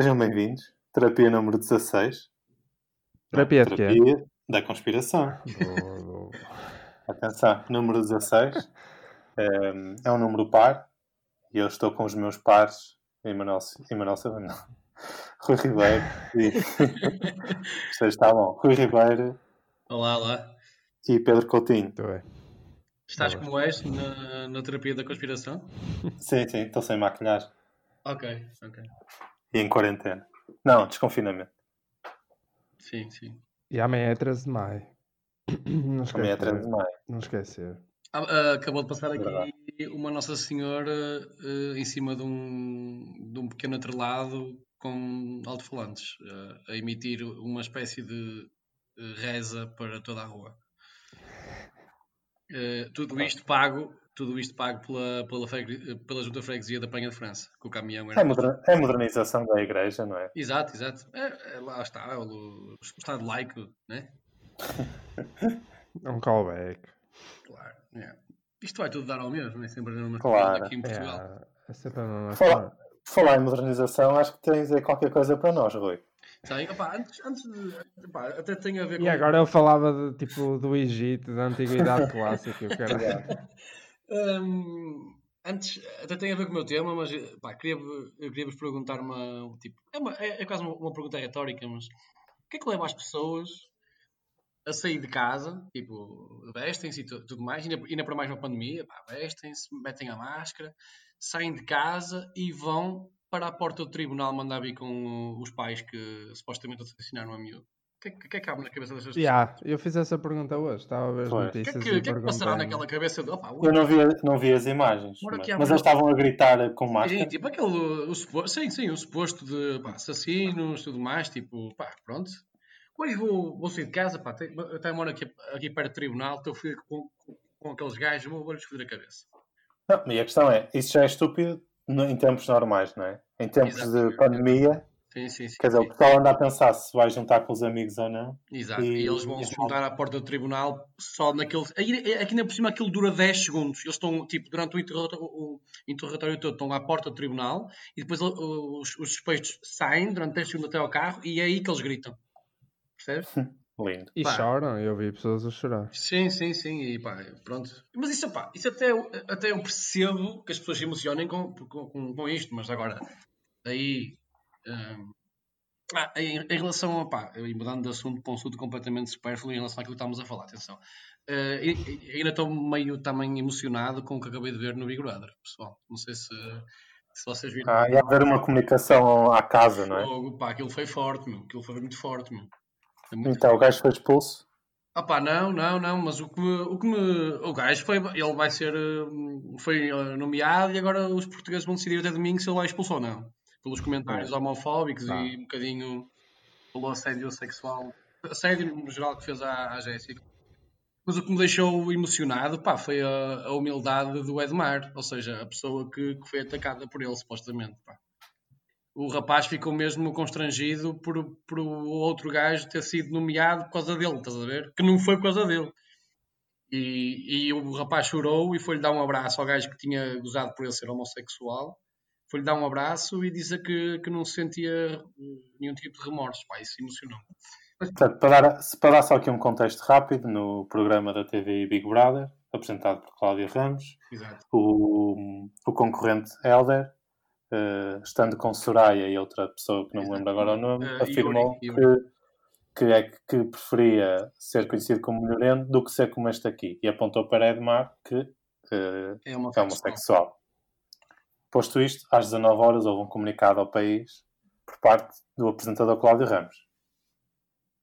sejam bem-vindos. Terapia número 16. Terapia quê? Terapia da conspiração. Boa, boa. Atenção, número 16 é, é um número par e eu estou com os meus pares, Emanuel, Emanuel não. Rui Ribeiro e. Isto está bom. Rui Ribeiro Olá, olá. e Pedro Coutinho. Muito bem. Estás como és na, na terapia da conspiração? Sim, sim, estou sem maquilhagem Ok, ok. E em quarentena. Não, desconfinamento. Sim, sim. E amanhã é 13 de maio. Não Também é 13 de esquecer. maio. Não esquecer. Ah, ah, acabou de passar aqui Verdade. uma Nossa Senhora ah, em cima de um, de um pequeno atrelado com alto-falantes, ah, a emitir uma espécie de reza para toda a rua. Ah, tudo isto pago, tudo isto pago pela, pela, pela Junta Freguesia da Penha de França, que o caminhão era É, moder- é modernização da igreja, não é? Exato, exato. É, é, lá está, o, o Estado laico, né? É um callback. Claro. é. Isto vai tudo dar ao mesmo, é sempre a mesma Claro. aqui em Portugal. É, é sempre a mesma Fala- coisa. Por falar em modernização, acho que tens aí qualquer coisa para nós, Rui. Sabe? Opá, antes, antes de. opá, até tem a ver com. E agora ele falava de, tipo, do Egito, da Antiguidade Clássica. Eu quero... Hum, antes, até tem a ver com o meu tema, mas pá, queria, eu queria vos perguntar uma. Tipo, é, uma, é, é quase uma, uma pergunta retórica, mas o que é que leva as pessoas a sair de casa? Tipo, vestem-se e tu- tudo mais, ainda, ainda para mais uma pandemia, vestem-se, metem a máscara, saem de casa e vão para a porta do tribunal mandar vir com os pais que supostamente assassinaram a miúdo. O que, é que- é que cabe na cabeça destas pessoas? Yeah, eu fiz essa pergunta hoje. Estava a ver as Pois. O que é notícias que, o que, é que passará naquela cabeça de. Opa, Eu não vi, não vi as imagens, mas, mas eles estavam a gritar com Sim, máscara. tipo aquele, o suposto, sim, sim, o suposto de pá, assassinos, tudo mais, tipo, pá, pronto. Hoje vou, vou sair de casa, pá, te- até moro aqui, aqui perto do tribunal, estou fui com, com, com aqueles gajos, vou- vou-lhes foder a cabeça. Não, e a questão é, isso já é estúpido no- em tempos normais, não é? Em tempos Exato. de pandemia, Sim, sim, sim. quer dizer, o pessoal anda a pensar se vai juntar com os amigos ou não. Exato. e- E, eles vão se juntar à porta do tribunal só naquele. aí- Aqui ainda por cima aquilo dura 10 segundos. Eles estão, tipo, durante o interrogatório, o interrogatório todo, estão à porta do tribunal e depois os, os suspeitos saem durante 10 segundos até ao carro e é aí que eles gritam. Percebes? Lindo. E Pá. choram, eu vi pessoas a chorar. Sim, sim, sim, e pá, pronto. Mas isso, pá, isso até, eu- até eu percebo que as pessoas se emocionem com, com, com- com isto, mas agora, aí, ah, em, em relação a, pá, e mudando de assunto para um assunto completamente supérfluo em relação àquilo que estamos a falar, atenção. E- ainda estou meio também emocionado com o que acabei de ver no Big Brother, pessoal. Não sei se, se vocês viram. Ah, e haver uma comunicação à casa, não é? Pá, aquilo foi forte, meu. Aquilo foi muito forte, meu. Muito Então o gajo foi expulso. Ah pá, não, não, não, mas o que me, o que me, o gajo foi, ele vai ser, hum, foi eh, nomeado e agora os portugueses vão decidir até domingo se ele vai expulso ou não. Pelos comentários homofóbicos Ah. e um bocadinho pelo assédio sexual, assédio no geral que fez à, à Jéssica. Mas o que me deixou emocionado, pá, foi a, a humildade do Edmar, ou seja, a pessoa que, que foi atacada por ele, supostamente, pá. O rapaz ficou mesmo constrangido por, por o outro gajo ter sido nomeado por causa dele, estás a ver? Que não foi por causa dele. E, e o rapaz chorou e foi-lhe dar um abraço ao gajo que tinha gozado por ele ser homossexual. Foi-lhe dar um abraço e dizer que, que não sentia eh, nenhum tipo de remorso. Pá, isso emocionou. Portanto, para dar, para dar só aqui um contexto rápido, no programa da TV Big Brother, apresentado por Cláudia Ramos, Exato. o, o concorrente Helder, eh, estando com Soraya e outra pessoa que não me lembro agora o nome, Eh, afirmou Yuri, Que, que é que, preferia ser conhecido como melhoreno do que ser como este aqui. E apontou para Edmar, que É uma é homossexual. Posto isto, às 19 horas houve um comunicado ao país por parte do apresentador Cláudio Ramos.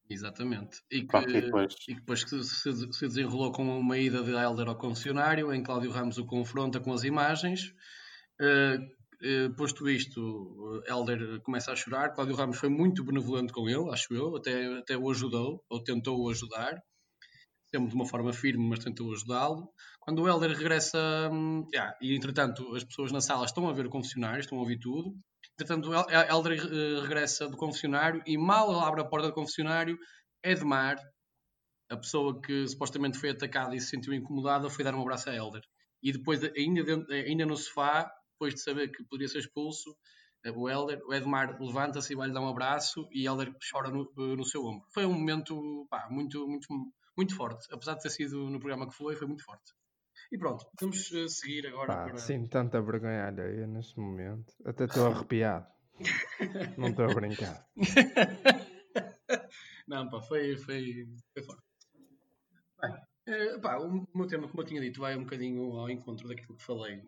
Exatamente. E que, Pronto, e depois, e que depois que se, se desenrolou com uma ida de Helder ao concessionário, em Cláudio Ramos o confronta com as imagens. Eh, eh, posto isto, Helder começa a chorar. Cláudio Ramos foi muito benevolente com ele, acho eu, até, até o ajudou, ou tentou o ajudar, sempre de uma forma firme, mas tentou ajudá-lo. Quando o Helder regressa, hum, yeah, e entretanto as pessoas na sala estão a ver o confessionário, estão a ouvir tudo. Entretanto, o El- Helder eh, regressa do confessionário e mal abre a porta do confessionário, Edmar, a pessoa que supostamente foi atacada e se sentiu incomodada, foi dar um abraço a Helder. E depois, ainda, dentro- ainda no sofá, depois de saber que poderia ser expulso, o Helder, o Edmar levanta-se e vai-lhe dar um abraço e Helder chora no, no seu ombro. Foi um momento pá, muito, muito, muito forte. Apesar de ter sido no programa que foi, foi muito forte. E pronto, vamos uh, seguir agora Pá, para... Sinto tanta vergonha alheia neste momento. Até estou arrepiado. Não estou a brincar. Não, pá, foi, foi, foi forte. Bem, eh, pá, o meu tema, como eu tinha dito, vai um bocadinho ao encontro daquilo que falei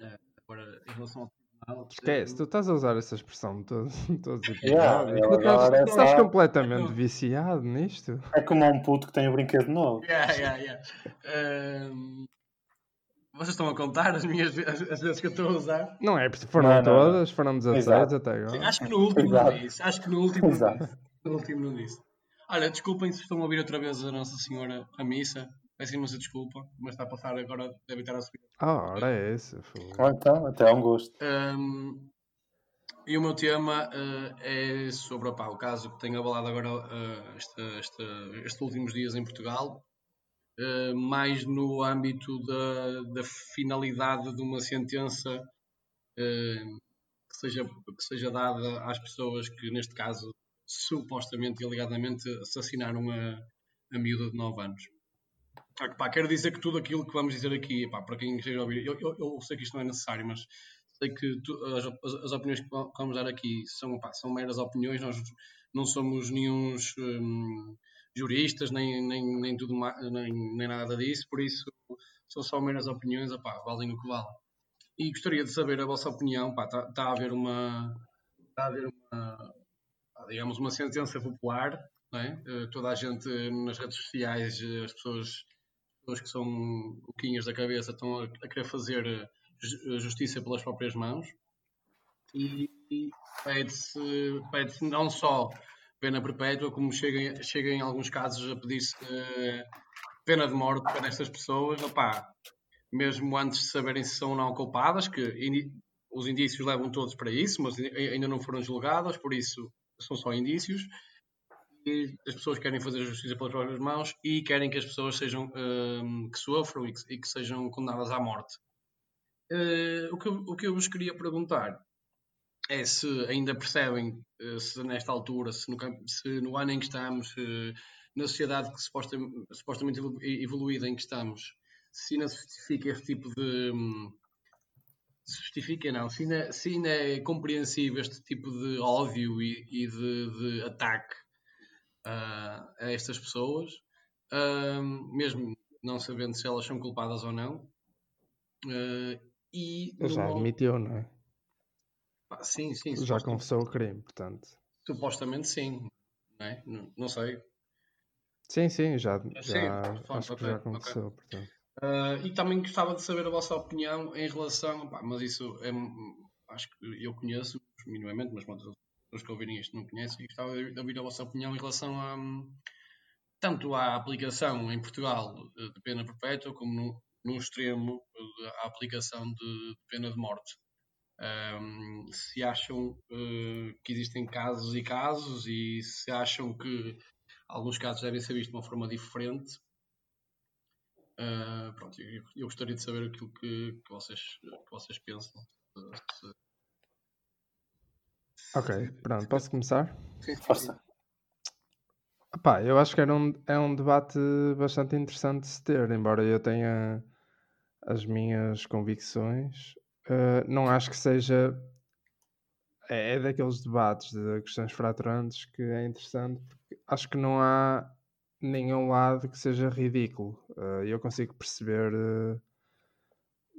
eh, agora em relação ao. Esquece, tu estás a usar essa expressão todos, todos os Yeah, episódios. eu Tu estás, completamente viciado nisto. É como um puto que tem um brinquedo novo. Yeah, yeah, yeah. Ehm, vocês estão a contar as minhas as, as vezes que eu estou a usar? Não é, porque foram Não, não, não. todas, foram 16 Exato. até agora. Acho que no último não Exato. disse. Acho que no último não disse. No último não disse. Olha, desculpem se estão a ouvir outra vez a Nossa Senhora a missa. Peço imensa desculpa, mas está a passar agora, deve estar a subir. Ah, ora é esse. Ou então, até é um gosto. Um, e o meu tema eh, é sobre opá, o caso que tem abalado agora eh, esta- esta- estes últimos dias em Portugal, eh, mais no âmbito da, da finalidade de uma sentença que, seja, que seja dada às pessoas que, neste caso, supostamente e alegadamente assassinaram a, a miúda de 9 anos. Pá, quero dizer que tudo aquilo que vamos dizer aqui, pá, para quem esteja a ouvir, eu, eu- eu sei que isto não é necessário, mas sei que tu- as, as- opiniões que va- que vamos dar aqui são, pá, são meras opiniões, nós não somos nenhuns hum, juristas, nem, nem, nem, tudo nem, nem nada disso, por isso são só meras opiniões, opá, valem o que valem. E gostaria de saber a vossa opinião, pá, está tá a haver uma, está a haver uma, pá, digamos, uma sentença popular, é? Eh, toda a gente nas redes sociais, eh, as pessoas pessoas que são boquinhas da cabeça estão a, querer fazer eh, ju- justiça pelas próprias mãos. E, pede-se pede não só pena perpétua, como chega, chega em alguns casos a pedir-se eh, pena de morte para estas pessoas, opá, mesmo antes de saberem se são ou não culpadas, que os indícios levam todos para isso, mas ai- ainda não foram julgadas, por isso são só indícios as pessoas querem fazer a justiça pelas próprias mãos e querem que as pessoas sejam hum, que sofram e que, e que sejam condenadas à morte. Eh, o, que, eu- o que eu vos queria perguntar é se ainda percebem eh, se nesta altura, se no, se no ano em que estamos, eh, na sociedade que supostam- supostamente evolu- evoluída em que estamos, se ainda se justifica este tipo de. hum, se justifica, não, se ainda, se ainda é compreensível este tipo de ódio e, e de, de ataque a, a estas pessoas, ahm, mesmo não sabendo se elas são culpadas ou não. Ah, e já numa- admitiu, não é? pá, sim, sim, Já confessou o crime, portanto. supostamente sim, não, é? não, não sei. Sim, sim, já, Sim, já pronto, acho que já ok. confessou, portanto. Ah, e também gostava de saber a vossa opinião em relação, pá, mas isso é, acho que eu conheço minimamente, mas pronto, pessoas que ouvirem isto não conhecem, e gostava de ouvir a vossa opinião em relação a tanto à aplicação em Portugal eh, de pena perpétua, como no, no extremo eh, a aplicação de pena de morte. Ahm, se acham eh, que existem casos e casos e se acham que alguns casos devem ser vistos de uma forma diferente. Ah, pronto, eu, eu gostaria de saber aquilo que, que vocês, que vocês pensam. Se- Ok, pronto, posso começar? Força. Pá, eu acho que era um, é um debate bastante interessante de se ter, embora eu tenha as minhas convicções. eh, não acho que seja. É, é daqueles debates de questões fraturantes que é interessante, porque acho que não há nenhum lado que seja ridículo. Eh, eu consigo perceber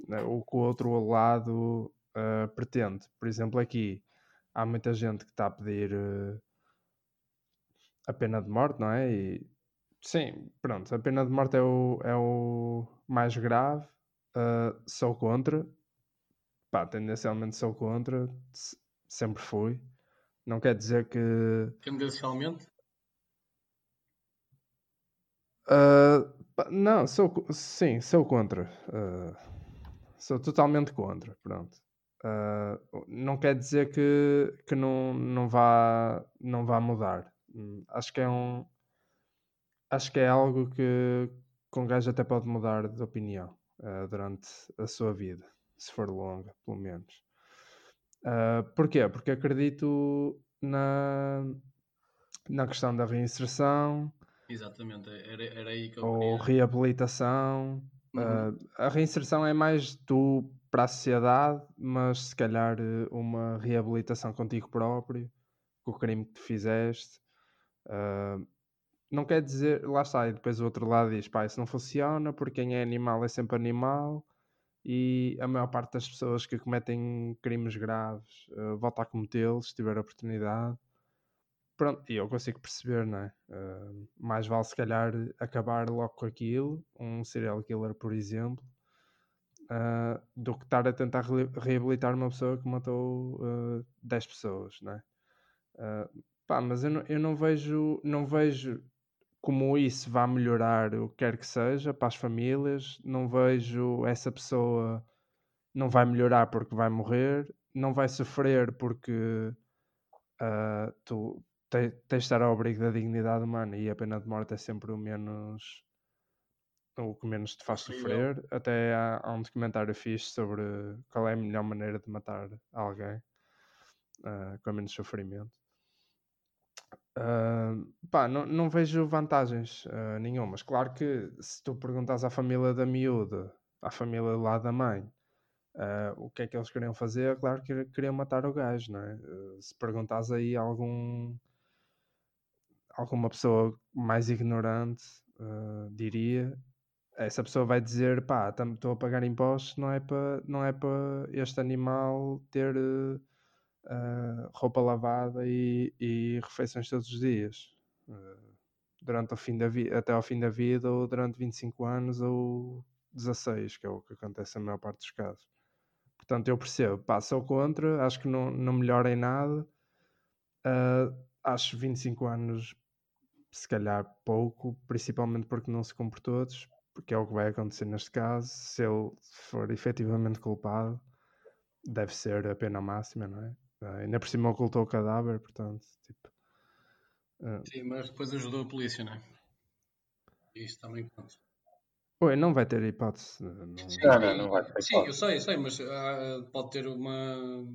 né, o que o outro lado pretende. Por exemplo, aqui há muita gente que está a pedir. eh, a pena de morte, não é? E sim, pronto, a pena de morte é o, é o mais grave. Uh, sou contra, pá, tendencialmente sou contra, se- sempre fui. Não quer dizer que Tendencialmente, Uh, não, sou, sim, sou contra. Uh, sou totalmente contra. Pronto. Uh, não quer dizer que, que não, não, vá, não vá mudar. Hum, Acho que é um. Acho que é algo que, que um gajo até pode mudar de opinião uh, durante a sua vida, se for longa, pelo menos. Uh, porquê? Porque acredito na, na questão da reinserção. Exatamente, era, era aí que eu Ou queria. reabilitação. Uhum. Uh, a reinserção é mais tu para a sociedade, mas se calhar eh, uma reabilitação contigo próprio, com o crime que fizeste. Uh, não quer dizer, lá está, e depois o outro lado diz, pá, isso não funciona porque quem é animal é sempre animal e a maior parte das pessoas que cometem crimes graves uh, volta a cometê-los se tiver oportunidade. Pronto, e eu consigo perceber, não é? Uh, mais vale se calhar acabar logo com aquilo, um serial killer, por exemplo, uh, do que estar a tentar re reabilitar uma pessoa que matou uh, 10 pessoas, não é? Uh, pá, mas eu não, eu não vejo, não vejo como isso vá melhorar o que quer que seja para as famílias. Não vejo essa pessoa não vai melhorar porque vai morrer, não vai sofrer porque uh, tu tens de estar ao abrigo da dignidade humana e a pena de morte é sempre o menos o que menos te faz sofrer. Até há, há, um documentário fixe sobre qual é a melhor maneira de matar alguém uh, com menos sofrimento. Uh, pá, não, não vejo vantagens uh, nenhumas. Claro que se tu perguntas à família da miúda, à família lá da mãe, uh, o que é que eles queriam fazer, claro que queriam matar o gajo, não é? se perguntas aí a algum alguma pessoa mais ignorante, diria, essa pessoa vai dizer, pá, estou a pagar impostos, não é para não é para este animal ter uh, roupa lavada e, e, refeições todos os dias. Uh, durante o fim da vida, até ao fim da vida, ou durante 25 anos, ou 16, que é o que acontece na maior parte dos casos. Portanto, eu percebo, pá, sou contra, acho que não, não melhora em nada. Uh, acho 25 anos, se calhar, pouco, principalmente porque não se cumpre todos, porque é o que vai acontecer neste caso. Se ele for efetivamente culpado, deve ser a pena máxima, não é? Uh, ainda por cima ocultou o cadáver, portanto, tipo. Uh... Sim, mas depois ajudou a polícia, não é? Isso também conta. Oi, não vai ter hipótese. Não, sim, não, não vai ter Sim, eu sei, eu sei, mas uh, pode ter uma.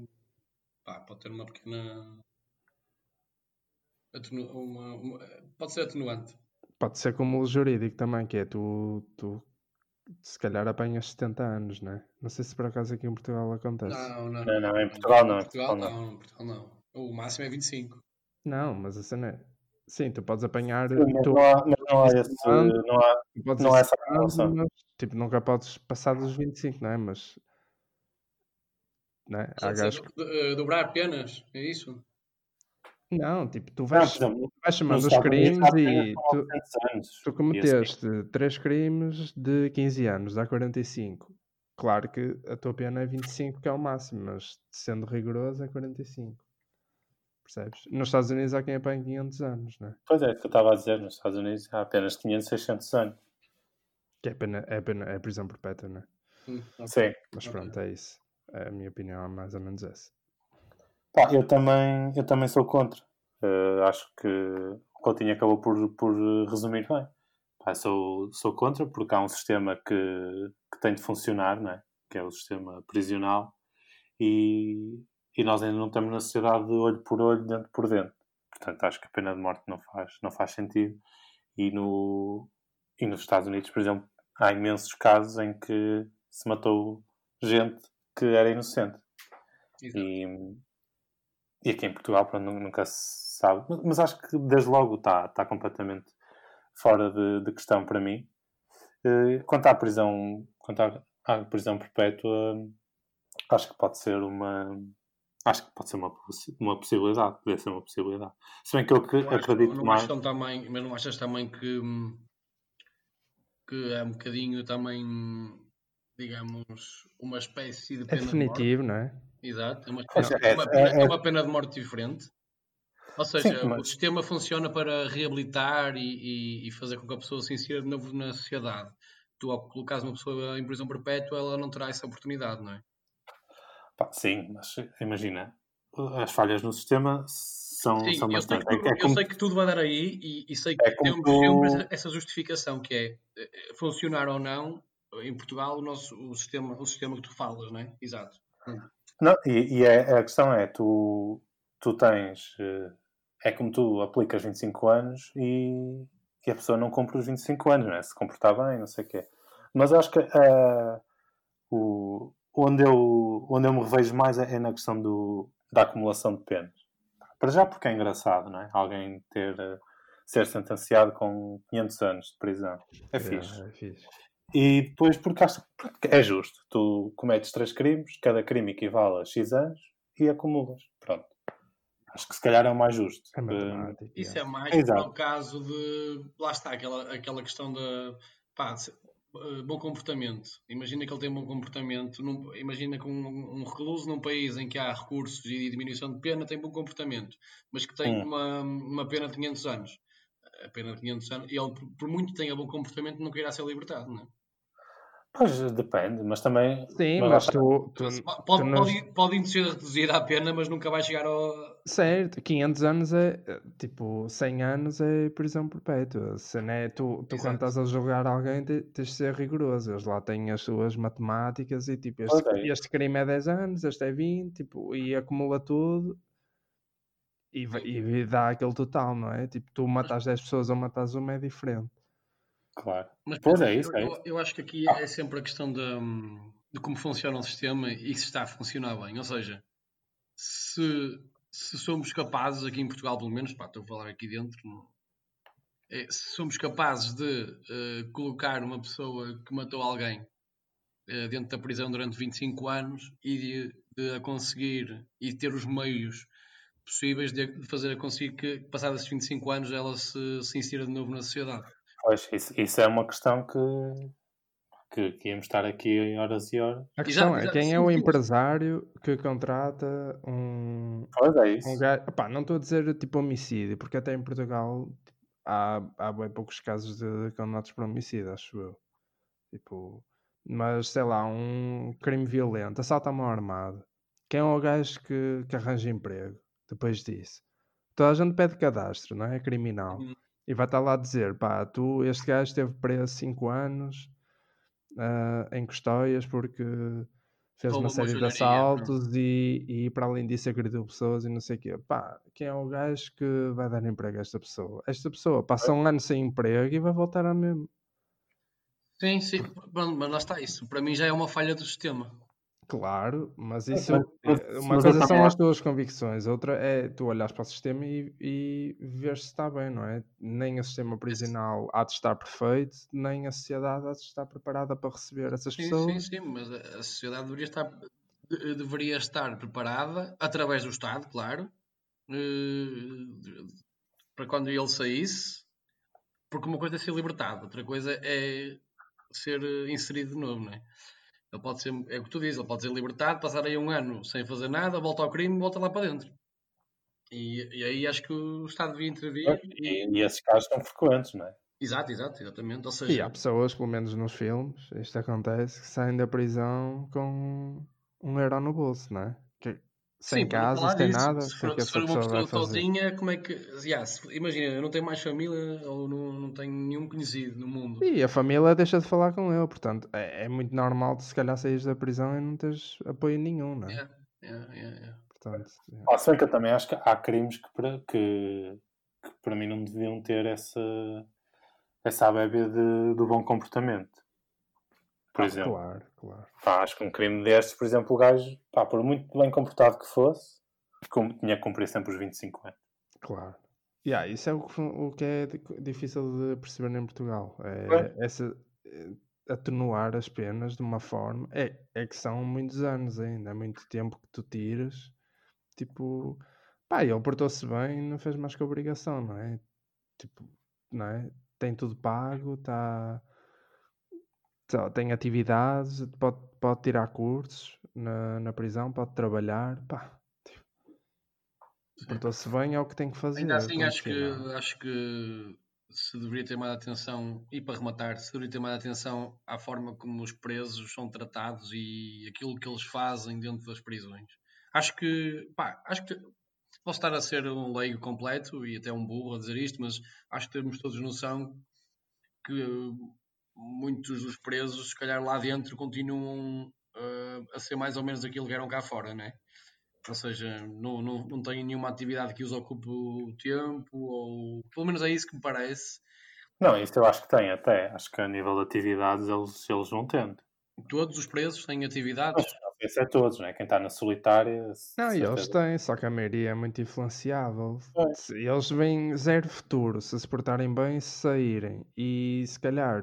Pá, pode ter uma pequena. Atenu... Uma, uma... Pode ser atenuante. Pode ser como o jurídico também, que é tu, tu se calhar apanhas 70 anos, não é? Não sei se por acaso aqui em Portugal acontece. Não, não, não, não em Portugal não. Em Portugal não, em Portugal não. O máximo é 25. Não, mas a cena é. Sim, tu podes apanhar. Sim, mas, tu, não há, mas não há esse. Não há, não há essa relação. Mas, tipo, nunca podes passar dos 25, não é? Mas. Não é? Há gajos... Eh, dobrar apenas, é isso? Não, tipo, tu vais, não, exemplo, vais chamando os crimes e tu, tu cometeste três crimes de 15 anos, dá 45. Claro que a tua pena é 25, que é o máximo, mas sendo rigoroso é 45. Percebes? Nos Estados Unidos há quem apanhe 500 anos, não é? Pois é, que eu estava a dizer, nos Estados Unidos há apenas 500, 600 anos. Que é pena, é pena, é prisão perpétua, não é? Hum, Sim. Mas pronto, é isso. A minha opinião é mais ou menos essa. Pá, eu também, eu também sou contra. Uh, acho que o Coutinho acabou por, por resumir bem. Pá, sou, sou contra porque há um sistema que, que tem de funcionar, não é? que é o sistema prisional, e, e nós ainda não estamos na sociedade de olho por olho, dentro por dentro. Portanto, acho que a pena de morte não faz, não faz sentido. E, no, e nos Estados Unidos, por exemplo, há imensos casos em que se matou gente que era inocente. E, e aqui em Portugal pronto, nunca se sabe. Mas acho que desde logo está, está completamente fora de, de questão para mim. Eh, quanto à prisão, quanto à, à, prisão perpétua, acho que pode ser uma. Acho que pode ser uma, uma possibilidade, deve ser uma possibilidade. Se bem que eu, eu acredito não mais. Também, mas não achas também que, que é um bocadinho também, digamos, uma espécie de pena É definitivo, de não é? Exato, é uma, é, uma pena, é, é uma pena de morte diferente. Ou seja, Sim, mas... o sistema funciona para reabilitar e, e, e, fazer com que a pessoa se insira de novo na sociedade. Tu, ao colocares uma pessoa em prisão perpétua, ela não terá essa oportunidade, não é? Sim, mas imagina, as falhas no sistema são, sim, são bastante. Sei que, é, como... eu sei que tudo vai dar aí e, e sei que é temos como... sempre essa justificação que é eh, funcionar ou não em Portugal o nosso o sistema, o sistema que tu falas, não é? Exato. Não, e, e é, a questão é, tu, tu tens. eh, É como tu aplicas 25 anos e, e a pessoa não cumpre os 25 anos, não é? Se comportar bem, não sei o quê. Mas acho que eh, o, onde, eu, onde eu me revejo mais é, é na questão do, da acumulação de penas. Para já porque é engraçado, não é? Alguém ter, eh, ser sentenciado com 500 anos de prisão. É fixe. É, é fixe. E depois porque é justo. Tu cometes três crimes, cada crime equivale a X anos e acumulas. Pronto. Acho que se calhar é o mais justo. É Eh, matemática. Isso é mais Exato. para o caso de. Lá está, aquela, aquela questão da. Pá, eh, bom comportamento. Imagina que ele tem bom comportamento. num- imagina que um, um recluso num país em que há recursos e diminuição de pena tem bom comportamento, mas que tem Hum. uma, uma pena de 500 anos. A pena de 500 anos. E ele, por, por muito que tenha bom comportamento, nunca irá ser libertado, não é? Pois depende, mas também. Sim, mas mas tu, tu, Pode, tu pode, não- pode, pode ser reduzida a pena, mas nunca vai chegar ao. Certo, 500 anos é tipo 100 anos é prisão perpétua. Se não é, tu, tu quando estás a julgar alguém te- tens de ser rigoroso. Eles lá têm as suas matemáticas e tipo, este, Pois é. este crime é 10 anos, este é 20, tipo, e acumula tudo e, e dá aquele total, não é? Tipo, tu matas 10 pessoas ou matas uma é diferente. Claro. Mas Pois é isso, eu, é eu- eu acho que aqui é sempre a questão de, hum, de como funciona o sistema e se está a funcionar bem. Ou seja, se, se somos capazes, aqui em Portugal pelo menos, pá, estou a falar aqui dentro, não- é, se somos capazes de eh, colocar uma pessoa que matou alguém eh, dentro da prisão durante 25 anos e de, de a conseguir e ter os meios possíveis de fazer a conseguir que, passados esses 25 anos, ela se, se insira de novo na sociedade. Pois, isso, isso é uma questão que, que, que íamos estar aqui horas e horas. A questão Exato, é exato, quem é o sim. empresário que contrata um, Pois é isso. Um gajo, não estou a dizer tipo homicídio, porque até em Portugal há, há bem poucos casos de condenados por homicídio, acho eu. Tipo, mas sei lá, um crime violento, assalto à mão armada. Quem é o gajo que, que arranja emprego depois disso? Toda a gente pede cadastro, não é? Criminal. Uhum. E vai estar lá a dizer: pá, tu, este gajo esteve preso 5 anos ah, em custóias porque fez uma série de assaltos e, e para além disso agrediu pessoas e não sei o quê. Pá, quem é o gajo que vai dar emprego a esta pessoa? Esta pessoa passa um ano sem emprego e vai voltar a mesmo. Sim, sim, mas lá está isso. Para mim já é uma falha do sistema. Claro, mas isso eh, uma mas coisa são também as tuas convicções, outra é tu olhares para o sistema e, e ver se está bem, não é? Nem o sistema prisional há de estar perfeito, nem a sociedade há de estar preparada para receber essas Sim, sim, pessoas. sim, mas a sociedade deveria estar, de- deveria estar preparada, através do Estado, claro, eh, para quando ele saísse, porque uma coisa é ser libertado, outra coisa é ser eh, inserido de novo, não é? Ele pode ser, é o que tu dizes, ele pode ser libertado, passar aí um ano sem fazer nada, volta ao crime, volta lá para dentro. E, e aí acho que o Estado devia intervir. E, E, e esses casos são frequentes, não é? exato, exato, exatamente. Ou E seja, há pessoas, pelo menos nos filmes, isto acontece, que saem da prisão com um euro no bolso, não é? Sem Sim, casa, sem disso, nada, Se for, se for uma pessoa sozinha, como é que. já, se- imagina, eu não tenho mais família ou não, não tenho nenhum conhecido no mundo. E a família deixa de falar com ele, portanto, é, é muito normal de se calhar saís da prisão e não teres apoio nenhum, não é? Yeah, yeah, yeah, yeah. Portanto, é. Ah, também acho que há crimes que para, que, que para mim não deviam ter essa, essa abébia de, do bom comportamento. Por Ah, exemplo, Claro, claro. pá, acho que um crime destes, por exemplo, o gajo, pá, por muito bem comportado que fosse, tinha que cumprir sempre os 25 anos. Claro. Yeah, isso é o que, o que é di- difícil de perceber em Portugal. É Pois. essa, eh, atenuar as penas de uma forma. É, é que são muitos anos ainda, é muito tempo que tu tiras. Tipo, pá, ele portou-se bem e não fez mais que obrigação, não é? Tipo, não é? Tem tudo pago, está. Tem atividades, pode, pode tirar cursos na, na prisão, pode trabalhar, pá. Portou-se bem, é o que tem que fazer. Ainda assim, acho que, acho que se deveria ter mais atenção, e para rematar, se deveria ter mais atenção à forma como os presos são tratados e aquilo que eles fazem dentro das prisões. Acho que, pá, acho que posso estar a ser um leigo completo e até um burro a dizer isto, mas acho que temos todos noção que muitos dos presos, se calhar lá dentro, continuam a, a, ser mais ou menos aquilo que eram cá fora, né? Ou seja, não, não, não têm nenhuma atividade que os ocupe o tempo, ou pelo menos é isso que me parece. Não, isso eu acho que tem até. Acho que a nível de atividades eles, eles vão tendo. Todos os presos têm atividades? Esse é todos, não é? Quem está na solitária. Não, e eles têm, só que a maioria é muito influenciável. É. Eles vêm zero futuro se se portarem bem se saírem. E se calhar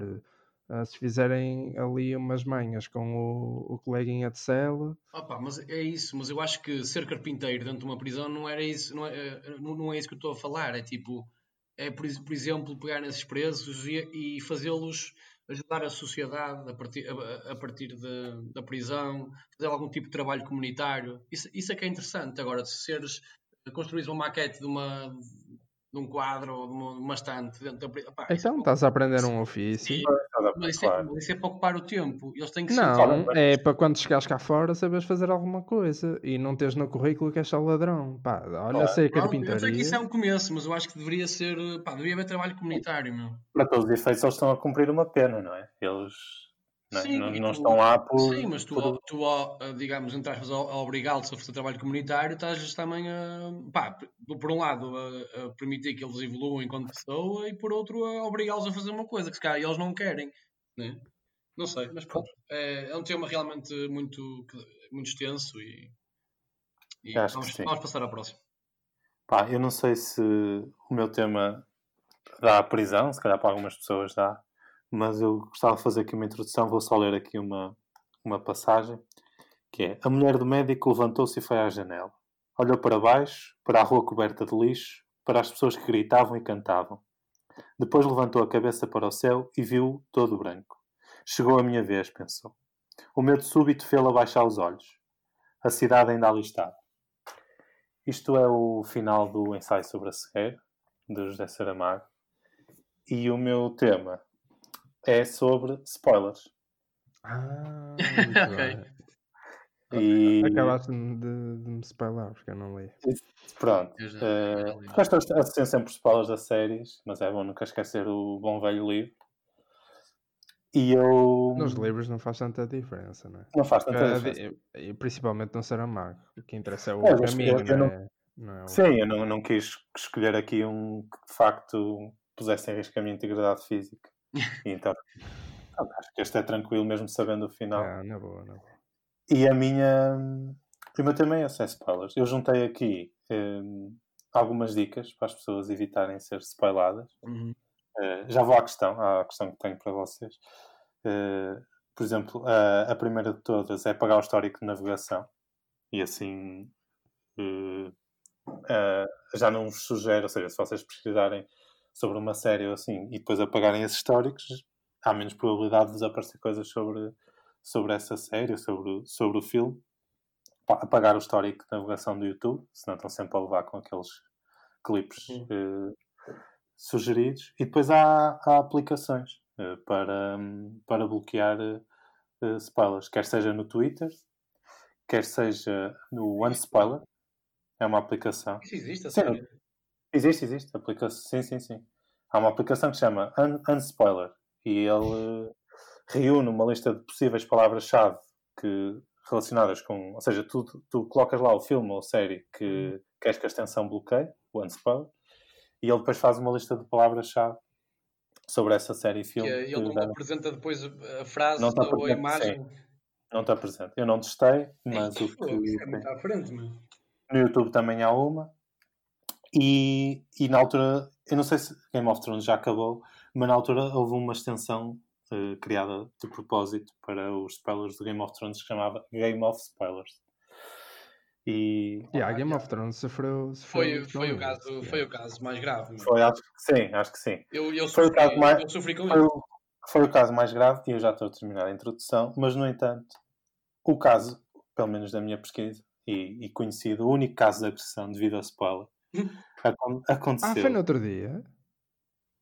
Uh, se fizerem ali umas manhas com o, o coleguinha de cela. Opa, mas é isso, mas eu acho que ser carpinteiro dentro de uma prisão não era isso, não é, eh, não, é isso que eu estou a falar. É tipo, é por, por exemplo, pegar nesses presos e, e fazê-los ajudar a sociedade a partir, a, a partir de, da prisão, fazer algum tipo de trabalho comunitário. Isso, isso é que é interessante. Agora, se seres construir uma maquete de uma, de um quadro ou de uma, estante dentro da Epá, Então, é estás a aprender um ofício. Sim, mas isso, é, isso é para ocupar o tempo. Eles têm que Não, é para quando chegares cá fora saberes fazer alguma coisa e não teres no currículo que és só ladrão. Pá, olha, claro. sei carpintaria. Eu sei que isso é um começo, mas eu acho que deveria ser. Pá, deveria haver trabalho comunitário, meu. Para todos os efeitos, eles estão a cumprir uma pena, não é? Eles não, é? sim, não, não tu, estão lá por. Sim, mas tu, por... tu digamos, entras a, a obrigá-los a fazer trabalho comunitário, estás também a. Pá, por um lado, a, a, permitir que eles evoluam enquanto pessoa e por outro, a obrigá-los a fazer uma coisa que se calhar eles não querem. Né? Não sei, mas pronto. É, é um tema realmente muito, muito extenso e. e vamos, vamos passar à próxima. Pá, eu não sei se o meu tema dá à prisão, se calhar para algumas pessoas dá mas eu gostava de fazer aqui uma introdução, vou só ler aqui uma, uma passagem, que é, a mulher do médico levantou-se e foi à janela. Olhou para baixo, para a rua coberta de lixo, para as pessoas que gritavam e cantavam. Depois levantou a cabeça para o céu e viu todo branco. Chegou a minha vez, pensou. O medo súbito fê-la baixar os olhos. A cidade ainda ali estava. Isto é o final do ensaio sobre a cegueira, de José Saramago. E o meu tema é sobre spoilers. Ah, ok. E... Acabaste de, de, me spoiler, porque eu não li. Pronto. Uh, gosto de associar sempre spoilers das séries, mas é bom nunca esquecer o bom velho livro. E eu. Nos livros não faz tanta diferença, não é? Não faz tanta diferença. E, principalmente no Saramago. O que interessa é o é, caminho, eu, eu não, é, não é o... Sim, eu não, não quis escolher aqui um que de facto pusesse em risco a minha integridade física. Então, acho que este é tranquilo mesmo sabendo o final. Ah, na boa, na boa. E a minha. O meu também é sem spoilers. Eu juntei aqui um, algumas dicas para as pessoas evitarem ser spoiladas. Uhum. Uh, já vou à questão, à questão que tenho para vocês. Uh, por exemplo, a, a primeira de todas é pagar o histórico de navegação. E assim uh, já não vos sugero, ou seja, se vocês pesquisarem sobre uma série ou assim e depois apagarem esses históricos, há menos probabilidade de desaparecer coisas sobre, sobre essa série, sobre, sobre o filme. Apagar o histórico de navegação do YouTube, senão estão sempre a levar com aqueles clipes uh, sugeridos. E depois há, há aplicações uh, para, para bloquear uh, spoilers, quer seja no Twitter, quer seja no OneSpoiler. É uma aplicação. Isso existe, a sério? Existe, existe. Aplicação. Sim, sim, sim. Há uma aplicação que se chama Un Unspoiler e ele reúne uma lista de possíveis palavras-chave que relacionadas com, ou seja, tu, tu colocas lá o filme ou série que uhum. queres que a extensão bloqueie, o unspoiler, e ele depois faz uma lista de palavras-chave sobre essa série e filme. Ele não apresenta depois a frase ou a imagem. Sim. Não está presente. Eu não testei, mas o que. É muito à frente, meu. No YouTube também há uma. E, e na altura, eu não sei se Game of Thrones já acabou, mas na altura houve uma extensão uh, criada de propósito para os spoilers do Game of Thrones que chamava Game of Spoilers. E yeah, Game of Thrones sofreu, sofreu foi, foi, o caso, foi o caso mais grave. Foi, acho que sim, acho que sim. Eu, eu, foi sofri, o caso mais, eu sofri com foi, isso. Foi o caso mais grave e eu já estou a terminar a introdução, mas no entanto, o caso, pelo menos da minha pesquisa e, e conhecido, o único caso de agressão devido a spoiler Aconteceu. Ah, foi no outro dia?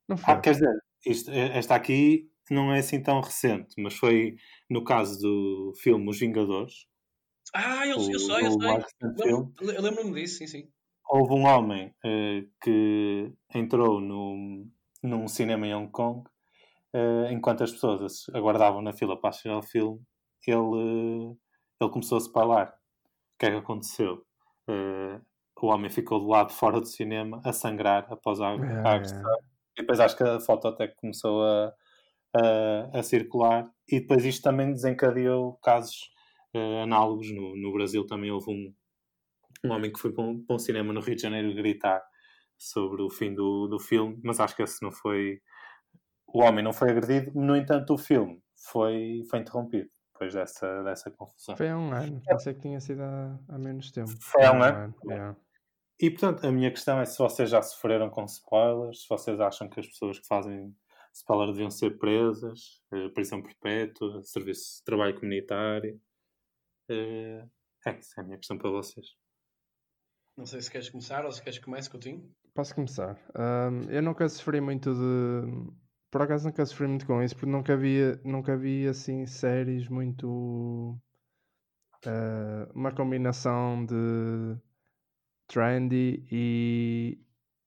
Não foi? Ah, quer dizer, isto, esta aqui não é assim tão recente, mas foi no caso do filme Os Vingadores. Ah, eu, o, eu sei, eu sei. Eu lembro-me disso, sim, sim. Houve um homem uh, que entrou no, num cinema em Hong Kong uh, enquanto as pessoas aguardavam na fila para assistir ao filme. Ele, uh, ele começou a se falar. O que é que aconteceu? O homem ficou do lado fora do cinema a sangrar após a, É, a agressão. E depois acho que a foto até começou a, a, a circular. E depois isto também desencadeou casos uh, análogos. No, no Brasil também houve um, um homem que foi para um, para um cinema no Rio de Janeiro gritar sobre o fim do, do filme, mas acho que esse não foi. O homem não foi agredido, no entanto, o filme foi, foi interrompido depois dessa, dessa confusão. Foi há um ano, pensei que tinha sido há, há menos tempo. Foi há um ano? yeah. E portanto, a minha questão é se vocês já sofreram com spoilers, se vocês acham que as pessoas que fazem spoiler deviam ser presas, eh, prisão perpétua, serviço de trabalho comunitário. Eh, é isso, é a minha questão para vocês. Não sei se queres começar ou se queres que comece, Coutinho. Posso começar? Um, eu nunca sofri muito de. Por acaso nunca sofri muito com isso, porque nunca havia, nunca havia assim séries muito. uh, uma combinação de trendy e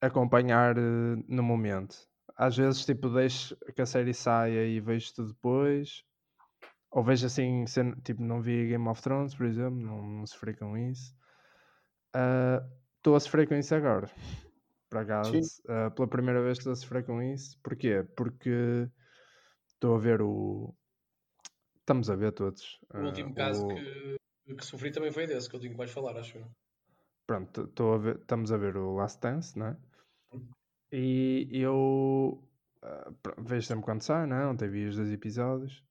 acompanhar uh, no momento. Às vezes, tipo, deixo que a série saia e vejo-te depois. Ou vejo assim, tipo, não vi Game of Thrones, por exemplo, não, não sofri com isso. Ah, Estou a sofrer com isso agora. Por acaso, ah, pela primeira vez estou a sofrer com isso. Porquê? Porque estou a ver o. Estamos a ver todos. O ah, último caso o- que, que sofri também foi desse, Coutinho, que vais falar, acho eu. Pronto, estou a ver, estamos a ver o Last Dance, não é? E eu pr- vejo sempre quando sai, não é? Ontem vi os dois episódios.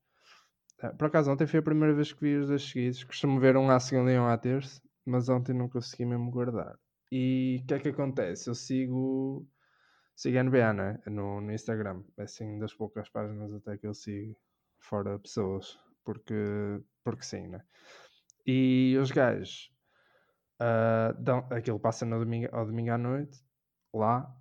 Ah, por acaso, ontem foi a primeira vez que vi os dois seguidos. Costumo ver um à segunda e um à terça, mas ontem não consegui mesmo guardar. E o que é que acontece? Eu sigo, sigo a NBA, não é? No, no Instagram. É assim das poucas páginas até que eu sigo, fora pessoas, porque, porque sim, né? E os gajos ah, dão, aquilo passa no domingo, ao domingo à noite, lá,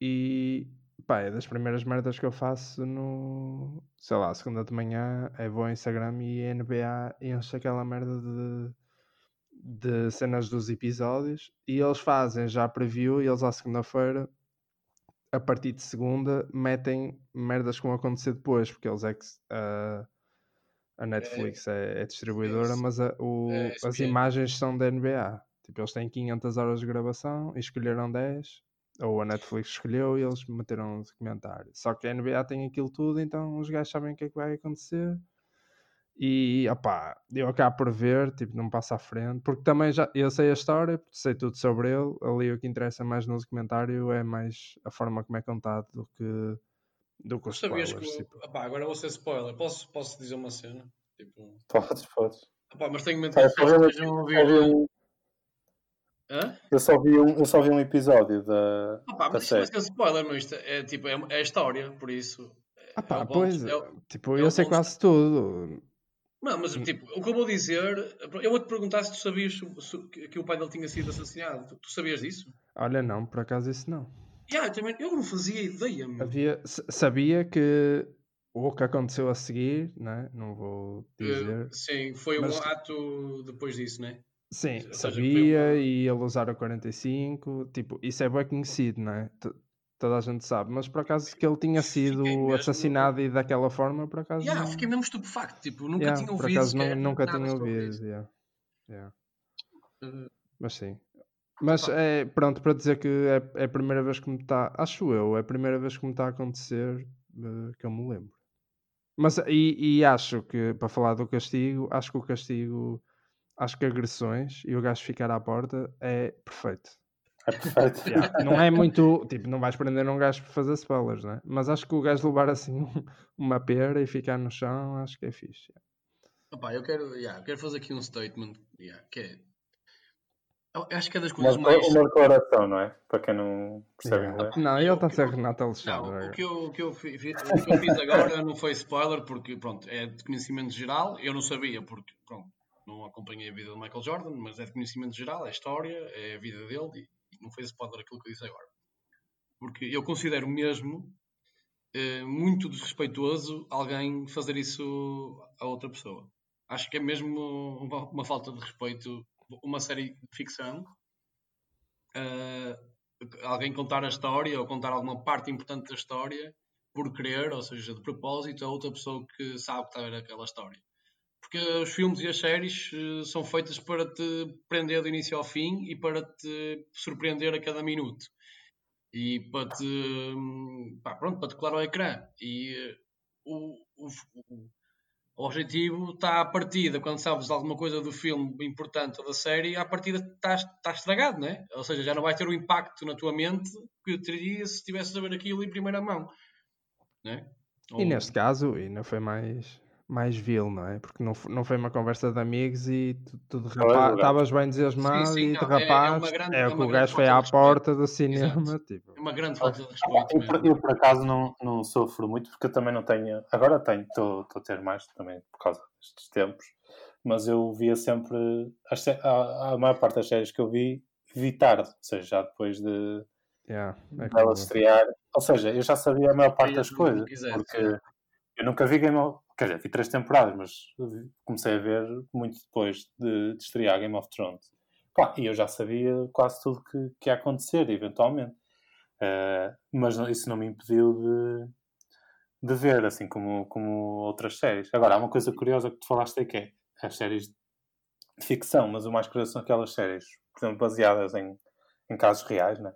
e pá, é das primeiras merdas que eu faço no, sei lá, segunda de manhã, é vou ao Instagram e NBA enche aquela merda de, de cenas dos episódios e eles fazem já preview e eles à segunda-feira, a partir de segunda, metem merdas que vão acontecer depois, porque eles é que s- a- a Netflix é, é distribuidora, mas a- o- É, as sim. imagens são da NBA. Tipo, eles têm 500 horas de gravação e escolheram 10, ou a Netflix escolheu e eles meteram um documentário. Só que a NBA tem aquilo tudo, então os gajos sabem o que é que vai acontecer. E opá, eu acabo por ver, tipo, não passa à frente, porque também já eu sei a história, sei tudo sobre ele. Ali o que interessa mais no documentário é mais a forma como é contado do que, do que os Sabias spoilers. que. tipo. Agora vou ser spoiler. Posso, posso dizer uma cena? Tipo, Podes, podes. mas tenho medo que Ah, eu, só vi um- estejam a só ouvir. vi Hã? eu só vi um, eu só vi um episódio da, Opá, da mas isto vai série. ser spoiler, meu. Isto é, tipo, é, é a história, por isso. Ah é pá, o ponto- pois, é o- tipo, é eu sei ponto- quase tudo. Não, mas tipo, o que eu vou dizer. Eu vou-te perguntar se tu sabias se- se- que que o pai dele tinha sido assassinado. Tu, tu sabias disso? Olha, não, por acaso isso não. Yeah, eu, também, eu não fazia ideia, meu. Havia, sabia que o que aconteceu a seguir, né? não vou dizer. Eh, sim, foi Mas- um ato depois disso, né? Sim, seja, sabia uma- e ele usar o 45, tipo, isso é bem conhecido, não é? T- Toda a gente sabe, mas por acaso que ele tinha sido mesmo- assassinado e daquela forma, por acaso. Yeah, não- fiquei mesmo estupefacto. Tipo, nunca Yeah, tinha por ouvido acaso nu- sequer nunca tinha ouvido. isso. yeah. Yeah. Eh, Mas sim. Mas é pronto para dizer que é, é a primeira vez que me está, acho eu, é a primeira vez que me está a acontecer eh, que eu me lembro. Mas e, e acho que, para falar do castigo, acho que o castigo, acho que agressões e o gajo ficar à porta é perfeito. É perfeito. Yeah, Não é muito, tipo, não vais prender um gajo por fazer spoilers, não é? Mas acho que o gajo levar assim um- uma pera e ficar no chão, acho que é fixe. opá, eu quero, yeah, quero fazer aqui um statement yeah, que é. Eu acho que é das Uma, coisas mais. uma declaração, não é? Para quem não percebe Yeah. inglês. Não, ele eu- está a ser Renato Alexandre. Não, o agora. que, eu, o, que eu fi- fi- o que eu fiz agora não foi spoiler, porque pronto, é de conhecimento geral. Eu não sabia, porque pronto, não acompanhei a vida de Michael Jordan, mas é de conhecimento geral, é história, é a vida dele e, e não foi spoiler aquilo que eu disse agora. Porque eu considero mesmo eh, muito desrespeitoso alguém fazer isso a outra pessoa. Acho que é mesmo uma, uma falta de respeito. Uma série de ficção eh, alguém contar a história ou contar alguma parte importante da história por querer, ou seja, de propósito, a outra pessoa que sabe que está a ver aquela história. porque os filmes e as séries uh, são feitas para te prender do início ao fim e para te surpreender a cada minuto e para te, hum, pá, pronto, para te colar ao ecrã. E uh, o, o, o objetivo está à partida, quando sabes alguma coisa do filme importante ou da série, à partida está, está estragado, não é? Ou seja, já não vai ter o impacto na tua mente que teria se estivesse a ver aquilo em primeira mão. Não é? Ou... E neste caso, ainda foi mais mais vil, não é? Porque não, não foi uma conversa de amigos e tu, estavas bem entusiasmado e de rapaz é, é, grande, é, o que o gajo foi à porta do cinema. Tipo. É uma grande falta de respeito. Eu, eu, eu, por acaso não, não sofro muito porque eu também não tenho. Agora tenho, estou a ter mais também por causa destes tempos, mas eu via sempre. A, a, a maior parte das séries que eu vi, vi tarde, ou seja, já depois de. Yeah, é dela estrear, ou seja, eu já sabia a maior parte das coisas, porque eu nunca vi Game of Quer dizer, vi três temporadas, mas comecei a ver muito depois de, de estrear Game of Thrones. Pá, e eu já sabia quase tudo que, que ia acontecer, eventualmente. Uh, mas isso não me impediu de, de ver, assim como, como outras séries. Agora, há uma coisa curiosa que tu falaste aí que é as séries de ficção, mas o mais curioso são aquelas séries, por exemplo, baseadas em, em casos reais, né?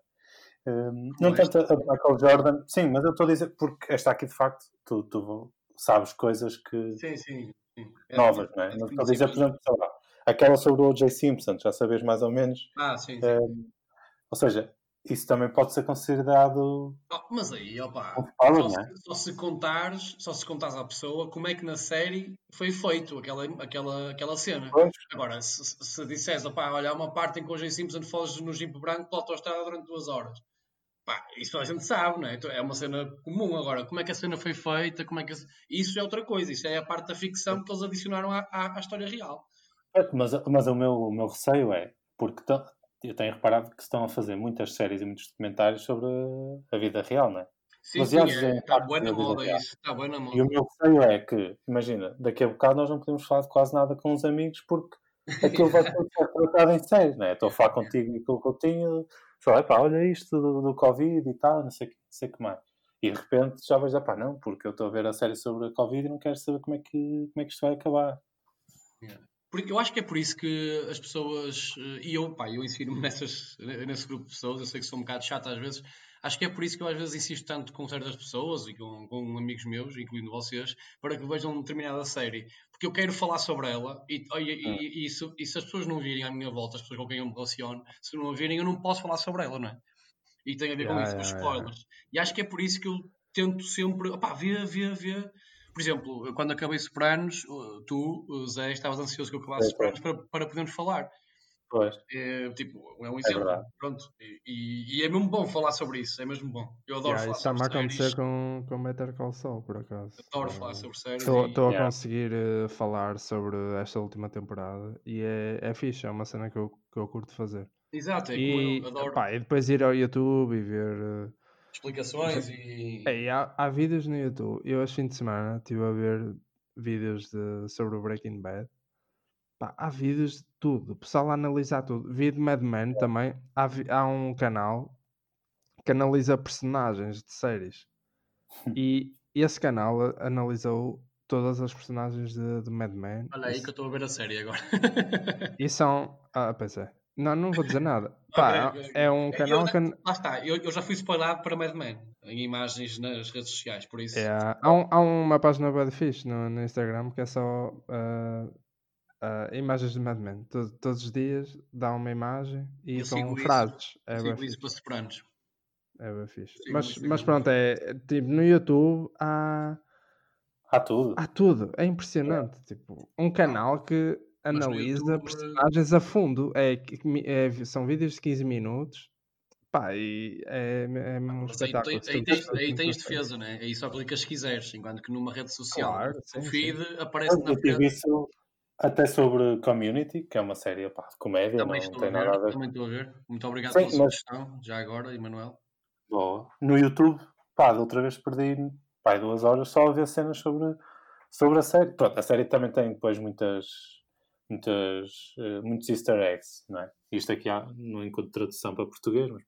Uh, não tanto a Michael Jordan, sim, mas eu estou a dizer porque esta aqui de facto, tu, tu sabes coisas que. Sim, sim. sim. É, novas, não é? Não estou a dizer, por exemplo, sei lá, aquela sobre o O.J. Simpson, já sabes mais ou menos. Ah, sim. sim. É, ou seja, isso também pode ser considerado. Oh, mas aí, opa, só, se, é? só se contares, só se contares à pessoa como é que na série foi feito aquela, aquela, aquela cena. Pois. Agora, se, se disseres, opa, olha, há uma parte em que o J. Simpson foge no Jeep branco pela autostrada durante duas horas. Pá, isso a gente sabe, não é? Então, é uma cena comum. Agora, como é que a cena foi feita? Como é que... Isso é outra coisa. Isso é a parte da ficção que eles adicionaram à, à, à história real. É, mas, mas o, meu, o meu receio é, porque eu tenho reparado que estão a fazer muitas séries e muitos documentários sobre a vida real, não é? Sim, sim, é, está bem na moda isso, está bem na moda. E o meu receio é que, imagina, daqui a bocado nós não podemos falar de quase nada com os amigos porque aquilo vai ser tratado em séries, não é? Estou a falar contigo e com o Coutinho, Falei, pá, olha isto do, do Covid e tal, não sei, sei o que mais. E de repente já vais, pá, não, porque eu estou a ver a série sobre a Covid e não quero saber como é que, como é que isto vai acabar. Porque eu acho que é por isso que as pessoas, eh, e eu, pá, eu ensino-me nesse grupo de pessoas, eu sei que sou um bocado chato às vezes, Acho que é por isso que eu às vezes insisto tanto com certas pessoas e com, com amigos meus, incluindo vocês, para que vejam determinada série. Porque eu quero falar sobre ela e, e, e, hum. e, se, se as pessoas não virem à minha volta, as pessoas com quem eu me relaciono, se não a virem, eu não posso falar sobre ela, não é? E tem a ver com yeah, isso, com os spoilers. Yeah. E acho que é por isso que eu tento sempre, opá, vê, vê, vê. Por exemplo, quando acabei Sopranos, tu, Zé, estavas ansioso que eu acabasse Sopranos para, para podermos falar. Pois. É, tipo, é um é exemplo. É pronto. E, e, é mesmo bom falar sobre isso, é mesmo bom. Eu adoro yeah, falar sobre isso. Está-me a acontecer com, com Better Call Saul, por acaso. Adoro uh, falar sobre séries. Estou e... a yeah. conseguir uh, falar sobre esta última temporada e é, é fixe, é uma cena que eu, que eu curto fazer. Exato, é e, eu adoro. Pá, e depois ir ao YouTube e ver. Uh, Explicações e. É, há, há vídeos no YouTube. Eu, este fim de semana, estive a ver vídeos de, sobre o Breaking Bad Pá, há vídeos de tudo, o pessoal a analisar tudo. Vídeo Mad Men é. também. Há, há um canal que analisa personagens de séries. e esse canal analisou todas as personagens de, de Mad Men. Olha aí que eu estou a ver a série agora. e são. Ah, pois é. Não, não vou dizer nada. Pá, okay, é um canal eu, que. Lá está, eu, eu, já fui spoilado para Mad Men em imagens nas redes sociais, por isso. É, há, um, há uma página bad fish no, no Instagram que é só uh, uh, imagens de Mad Men. Todo, todos os dias dá uma imagem e eu são frases. É eu sigo isso para Sopranos. É bem fixe. mas, mas pronto, é tipo no YouTube há. Há tudo. Há tudo. É impressionante. É. Tipo, um canal que analisa YouTube... personagens a fundo. É, é, são vídeos de 15 minutos. Pá, e é, é um espetáculo. Aí, aí, tens, aí tens defesa, né? Aí só clicas se quiseres, enquanto que numa rede social, claro, sim, o feed sim. aparece eu na frente. Isso, até sobre Community, que é uma série pá, de comédia, também não, tem nada a ver. Também estou a ver. Muito obrigado Sim, pela mas... sugestão, já agora, Emanuel. Boa. No YouTube, pá, da outra vez perdi pá, duas horas só a ver cenas sobre, sobre a série. Pronto, a série também tem depois muitas, muitas, uh, muitos easter eggs, não é? Isto aqui há, não encontro tradução para português, mas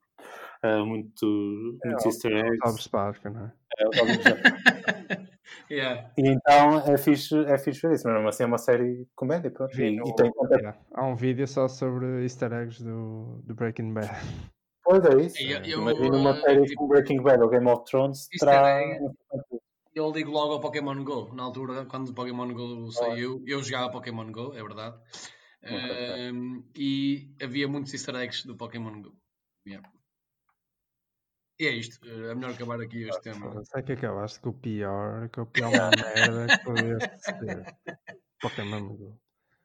uh, muito, é, muitos easter eggs. Bob Spark, não é? é Yeah. E então é fixe, é fixe ver isso, mas mesmo assim é uma série comédia, pronto. E, e tem yeah, Há um vídeo só sobre easter eggs do, do Breaking Bad. Pois é isso. Eu- eu, Imagina uma eh, série tipo, como Breaking Bad ou Game of Thrones terá. Eu ligo logo ao Pokémon Go. Na altura, quando o Pokémon Go saiu, eu jogava Pokémon Go, é verdade. Ehm, e havia muitos easter eggs do Pokémon Go. Yeah. E é isto. É melhor acabar aqui este tema. Sei que acabaste com o pior, com o pior uma merda que podia ser. Pokémon Go.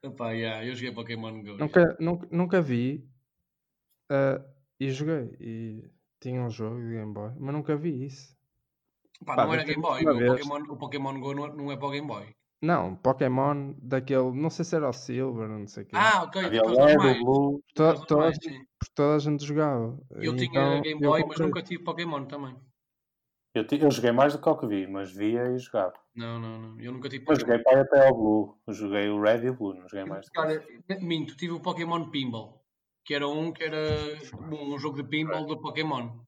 Epá, yeah, eu joguei Pokémon Go. Nunca, nunca, nunca vi ah, e joguei. E tinha um jogo de Game Boy, mas nunca vi isso. Pá, Pá, não era Game ter Boy. O. Pokémon, o Pokémon Go não é, não é para o Game Boy. Não, Pokémon daquele, não sei se era o Silver, não sei o quê. Ah, ok. Havia o Red, o Blue. To- toda, toda a gente jogava. Eu tinha Então, Game eu Boy, mas nunca tive Pokémon também. Eu, eu joguei mais do que o que vi, mas via e jogava. Não, não, não. Eu nunca tive Eu Pokémon. joguei para até ao Blue. Eu joguei o Red e o Blue, não joguei mais. Cara, minto, tive o Pokémon Pinball. Que era um que era um jogo de pinball do Pokémon.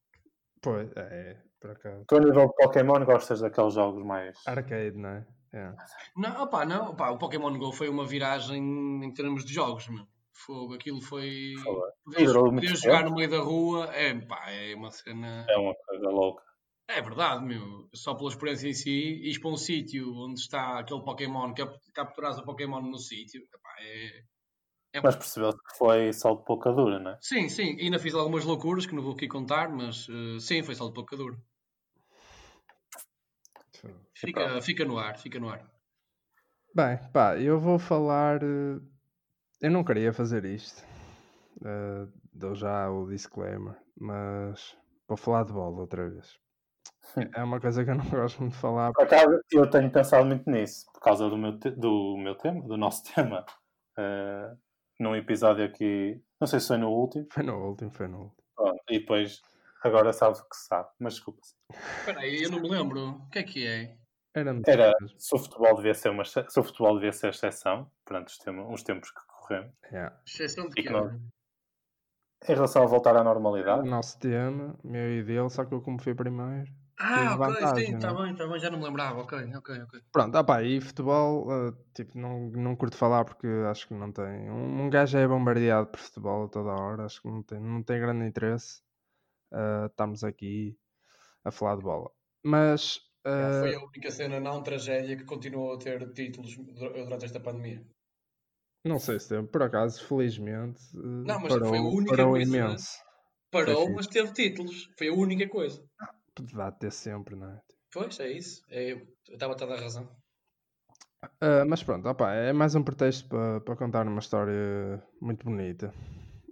Pois, é, por acaso. Tu, a nível de Pokémon, gostas daqueles jogos mais. Arcade, não é? É. Não, opá, não, opá, o Pokémon GO foi uma viragem em termos de jogos, meu. Fogo, aquilo foi. Poder, jogar tempo. no meio da rua é, pá, é uma cena. É uma coisa louca. É verdade, meu. Só pela experiência em si, ires para um sítio onde está aquele Pokémon, cap- capturares o Pokémon no sítio, epá, é. é Mas percebeu-se que foi só de pouca dura, não é? Sim, sim, ainda fiz algumas loucuras que não vou aqui contar, mas eh, sim, foi só de pouca dura. Fica, fica no ar, fica no ar. Bem, pá, eu vou falar. eh, Eu não queria fazer isto. eh, dou já o disclaimer, mas vou falar de bola outra vez. É uma coisa que eu não gosto muito de falar. Por acaso, eu tenho pensado muito nisso, por causa do meu, te- do meu tema, do nosso tema. Eh, num episódio aqui, não sei se foi no último, Foi no último, foi no último. pronto, e depois agora sabes o que se sabe, mas desculpa-se. Espera aí, eu não me lembro. O que é que é? Era Era se o futebol devia ser uma se o futebol devia ser exceção perante os, tema- os tempos que corremos. Yeah. Exceção de E que não- Em relação a voltar à O normalidade, nosso tema, meu e dele, só que eu como fui primeiro. Ah, ok, vantagem, sim, está não é? bem, está bem, já não me lembrava. Ok, ok, ok. Pronto, ah pá, e futebol, eh, tipo, não, não curto falar porque acho que não tem. Um, um gajo é bombardeado por futebol a toda hora, acho que não tem, não tem grande interesse. eh, estamos aqui a falar de bola. Mas Foi a única cena não tragédia que continuou a ter títulos dur- durante esta pandemia. não sei se teve, por acaso, felizmente, eh, Não, mas parou, foi a única parou coisa- imenso. Parou, mas teve títulos. Foi a única coisa. Poderá ter sempre, não é? Pois, é isso. É, eu estava toda a razão. Ah, mas pronto, opá, é mais um pretexto para para contar uma história muito bonita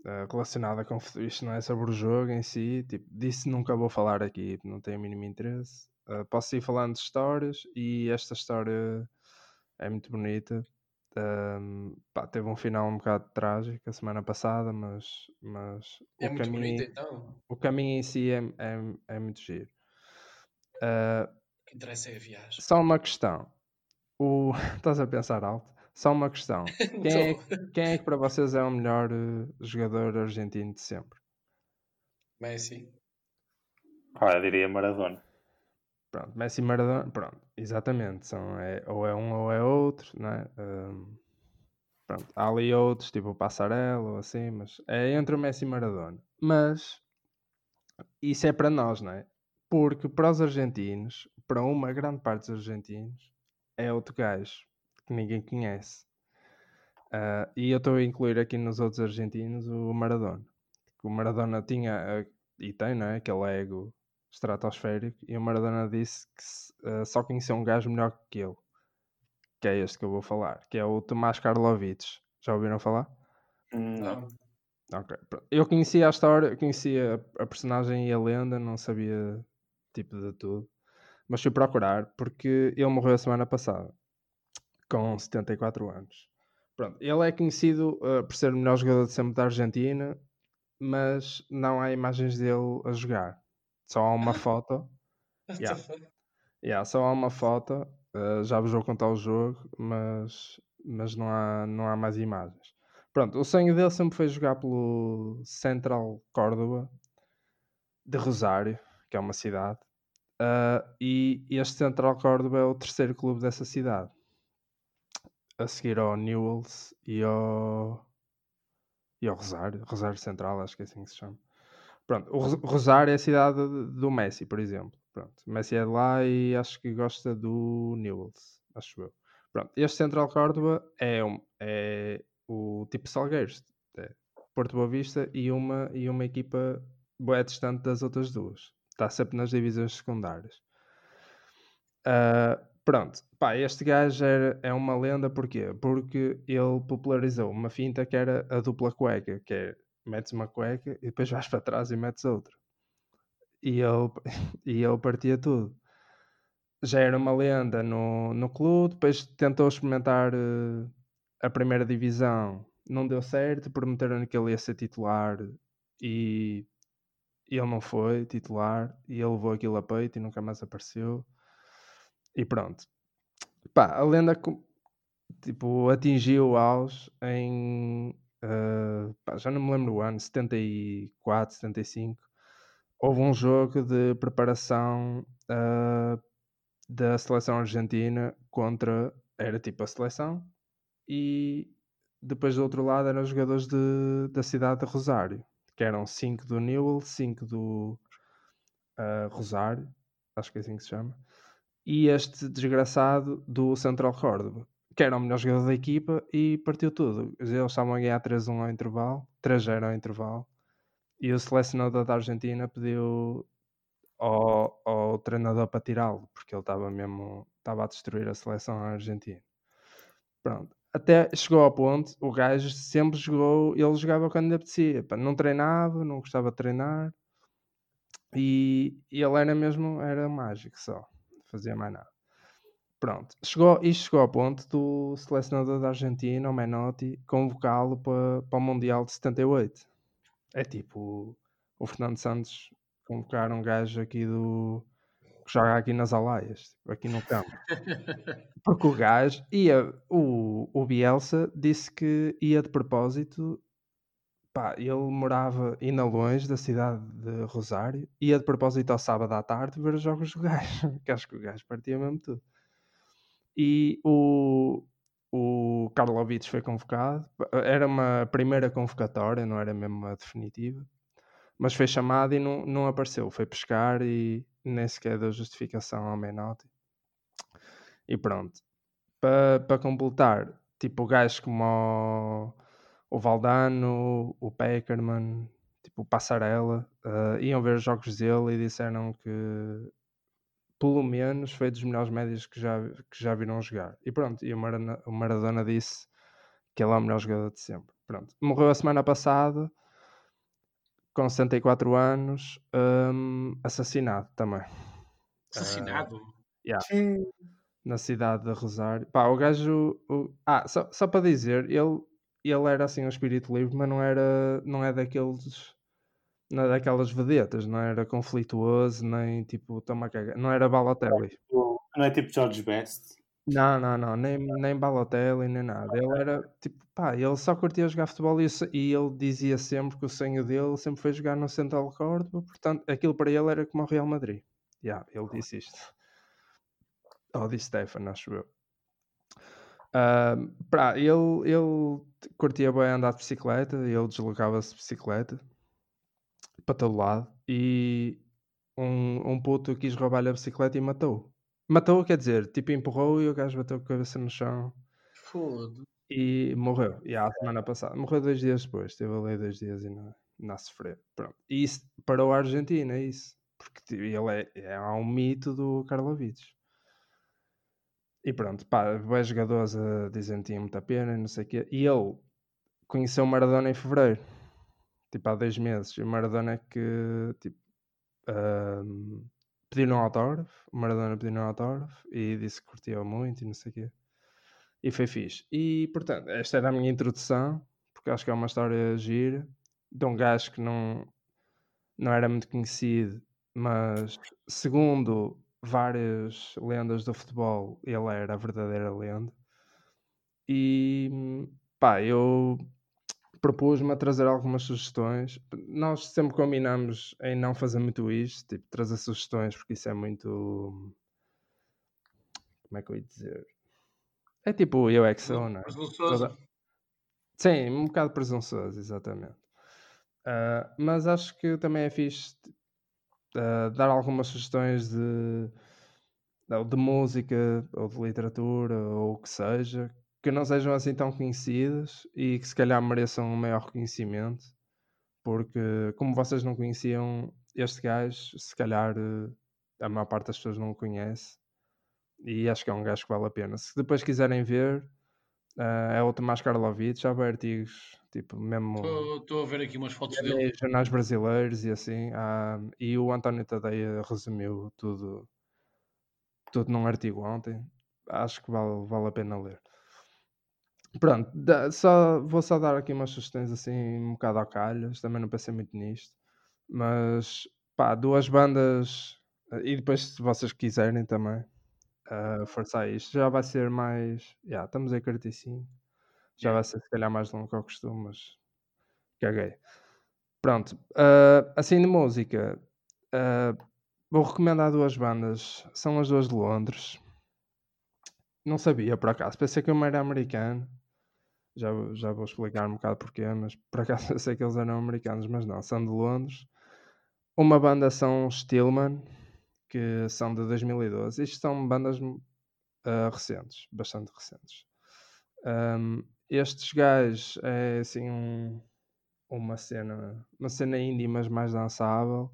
ah, relacionada com isto, não é sobre o jogo em si. Tipo, disso nunca vou falar aqui, não tenho o mínimo interesse. Ah, posso ir falando de histórias e esta história é muito bonita. Ahm, pá, teve um final um bocado trágico a semana passada, mas, mas É o, muito caminho, bonito, então. o caminho em si é, é, é muito giro. Ah, O que interessa é a viagem. só uma questão. O... Estás a pensar alto? Só uma questão. Quem é, quem é que para vocês é o melhor eh, jogador argentino de sempre? Messi. pá, eu diria Maradona. Pronto, Messi e Maradona. Pronto, exatamente. São, é, ou é um ou é outro, não é? Ahm, pronto, há ali outros, tipo o Passarela ou assim, mas é entre o Messi e Maradona. Mas isso é para nós, não é? Porque para os argentinos, para uma grande parte dos argentinos, é outro gajo que ninguém conhece. Ah, e eu estou a incluir aqui nos outros argentinos o Maradona. O Maradona tinha, ah, e tem, não é? Aquele ego estratosférico. E o Maradona disse que ah, só conhecia um gajo melhor que ele. Que é este que eu vou falar. Que é o Tomás Karlovic. Já ouviram falar? Não. Ok. Eu conhecia a história, conhecia a a personagem e a lenda, não sabia tipo de tudo, mas fui procurar porque ele morreu a semana passada com 74 anos. Pronto, ele é conhecido uh, por ser o melhor jogador de sempre da Argentina, mas não há imagens dele a jogar. Só há uma foto. Yeah. Yeah, só há uma foto. uh, já vos vou contar o jogo, mas, mas não, há, não há mais imagens. Pronto, o sonho dele sempre foi jogar pelo Central Córdoba de Rosário, que é uma cidade. Uh, e este Central Córdoba é o terceiro clube dessa cidade. A seguir ao Newells e ao, e ao Rosário. Rosário Central, acho que é assim que se chama. Pronto, o Rosário é a cidade do Messi, por exemplo. Pronto, Messi é de lá e acho que gosta do Newells, acho eu. Pronto, este Central Córdoba é, um, é o tipo Salgueiros, é Porto Boa Vista e uma, e uma equipa boa distante das outras duas está sempre nas divisões secundárias. Uh, pronto, pá, este gajo era, é uma lenda porquê? Porque ele popularizou uma finta que era a dupla cueca, que é metes uma cueca e depois vais para trás e metes outra. E ele, e ele partia tudo. Já era uma lenda no, no clube, depois tentou experimentar uh, a primeira divisão, não deu certo, prometeram que ele ia ser titular e e ele não foi titular e ele levou aquilo a peito e nunca mais apareceu. E pronto. Pá, a lenda tipo, atingiu o auge em. Uh, pá, já não me lembro o ano, 74, 75. Houve um jogo de preparação uh, da seleção argentina contra. Era tipo a seleção e depois do outro lado eram os jogadores de, da cidade de Rosário que eram 5 do Newell, 5 do uh, Rosário, acho que é assim que se chama, e este desgraçado do Central Córdoba, que era o melhor jogador da equipa e partiu tudo. Eles estavam a ganhar 3-1 ao intervalo, 3-0 ao intervalo, e o selecionador da Argentina pediu ao, ao treinador para tirá-lo, porque ele estava mesmo estava a destruir a seleção argentina. Pronto até chegou ao ponto, o gajo sempre jogou, ele jogava quando lhe apetecia, não treinava, não gostava de treinar e, e ele era mesmo, era mágico só, fazia mais nada. Pronto, chegou, isto chegou ao ponto do selecionador da Argentina, o Menotti, convocá-lo para, para o Mundial de 78. É tipo o Fernando Santos convocar um gajo aqui do, joga aqui nas alaias, aqui no campo. Porque o gajo ia, o, o Bielsa disse que ia de propósito, pá, ele morava ainda longe da cidade de Rosário, ia de propósito ao sábado à tarde ver os jogos do gajo, que acho que o gajo partia mesmo tudo. E o, o Karlovic foi convocado, era uma primeira convocatória, não era mesmo uma definitiva, mas foi chamado e não, não apareceu, foi pescar e nem sequer deu justificação ao Menotti. E pronto. Para pa completar, tipo gajo como o, o Valdano, o Peckerman, tipo o Passarella, uh, iam ver os jogos dele e disseram que pelo menos foi dos melhores médios que já, que já viram jogar. E pronto, e o Maradona, o Maradona disse que ele é o melhor jogador de sempre. Pronto. Morreu a semana passada com 64 anos, um, assassinado também. Assassinado? Uh, yeah. Na cidade de Rosário. Pá, o gajo. O... Ah, só, só para dizer, ele, ele era assim um espírito livre, mas não era. Não é daqueles. Não é daquelas vedetas, não era conflituoso, nem tipo, toma caga. Não era Balotelli. Não é tipo George Best. Não, não, não, nem, nem Balotelli, nem nada. Ele era tipo, pá, ele só curtia jogar futebol e, e ele dizia sempre que o sonho dele sempre foi jogar no Central Córdoba, portanto, aquilo para ele era como o Real Madrid. Yeah, ele disse isto. Ou disse Stefan, acho eu. Uh, pá, ele, ele curtia bem andar de bicicleta, ele deslocava-se de bicicleta para todo lado e um, um puto quis roubar-lhe a bicicleta e matou. Matou, quer dizer, tipo, empurrou e o gajo bateu a cabeça no chão. Foda. E morreu. E a semana passada. Morreu dois dias depois. Esteve ali dois dias e não, não a sofrer. Pronto. E isso parou a Argentina, é isso. Porque tipo, ele é, é um mito do Karlovic. E pronto, pá, vários jogadores a dizem que tinha muita pena e não sei o quê. E ele conheceu o Maradona em fevereiro. Tipo, há dois meses. E o Maradona é que, tipo, um, pediram um autógrafo, o Maradona pediu um autógrafo e disse que curtia muito e não sei o quê. E foi fixe. E portanto, esta era a minha introdução, porque acho que é uma história gira de um gajo que não, não era muito conhecido, mas segundo várias lendas do futebol, ele era a verdadeira lenda. E pá, eu propus-me a trazer algumas sugestões. Nós sempre combinamos em não fazer muito isto, tipo, trazer sugestões, porque isso é muito. Como é que eu ia dizer? É tipo eu é que sou, não é? Toda... Sim, um bocado presunçoso, exatamente. Uh, mas acho que também é fixe uh, dar algumas sugestões de, de música ou de literatura ou o que seja, que não sejam assim tão conhecidas e que se calhar mereçam um maior reconhecimento, porque como vocês não conheciam este gajo, se calhar eh, a maior parte das pessoas não o conhece e acho que é um gajo que vale a pena. Se depois quiserem ver, uh, é o Tomás Karlovich, já há artigos, tipo, mesmo. Estou a ver aqui umas fotos dele. Jornais brasileiros e assim, uh, e o António Tadeia resumiu tudo, tudo num artigo ontem. Acho que vale, vale a pena ler. Pronto, só, vou só dar aqui umas sugestões assim um bocado ao calhas, também não pensei muito nisto, mas pá, duas bandas, e depois se vocês quiserem também uh, forçar isto, já vai ser mais, yeah, estamos a 45, já vai ser se calhar mais longo que eu costumo, mas caguei. Pronto, uh, assim de música, uh, vou recomendar duas bandas, são as duas de Londres, não sabia por acaso, pensei que uma era americana, já, já vou explicar um bocado porquê, mas por acaso eu sei que eles eram americanos, mas não, são de Londres. Uma banda são Stillman, que são de 2012. Isto são bandas uh, recentes, bastante recentes. Um, estes gajos é assim um, uma cena, uma cena indie, mas mais dançável.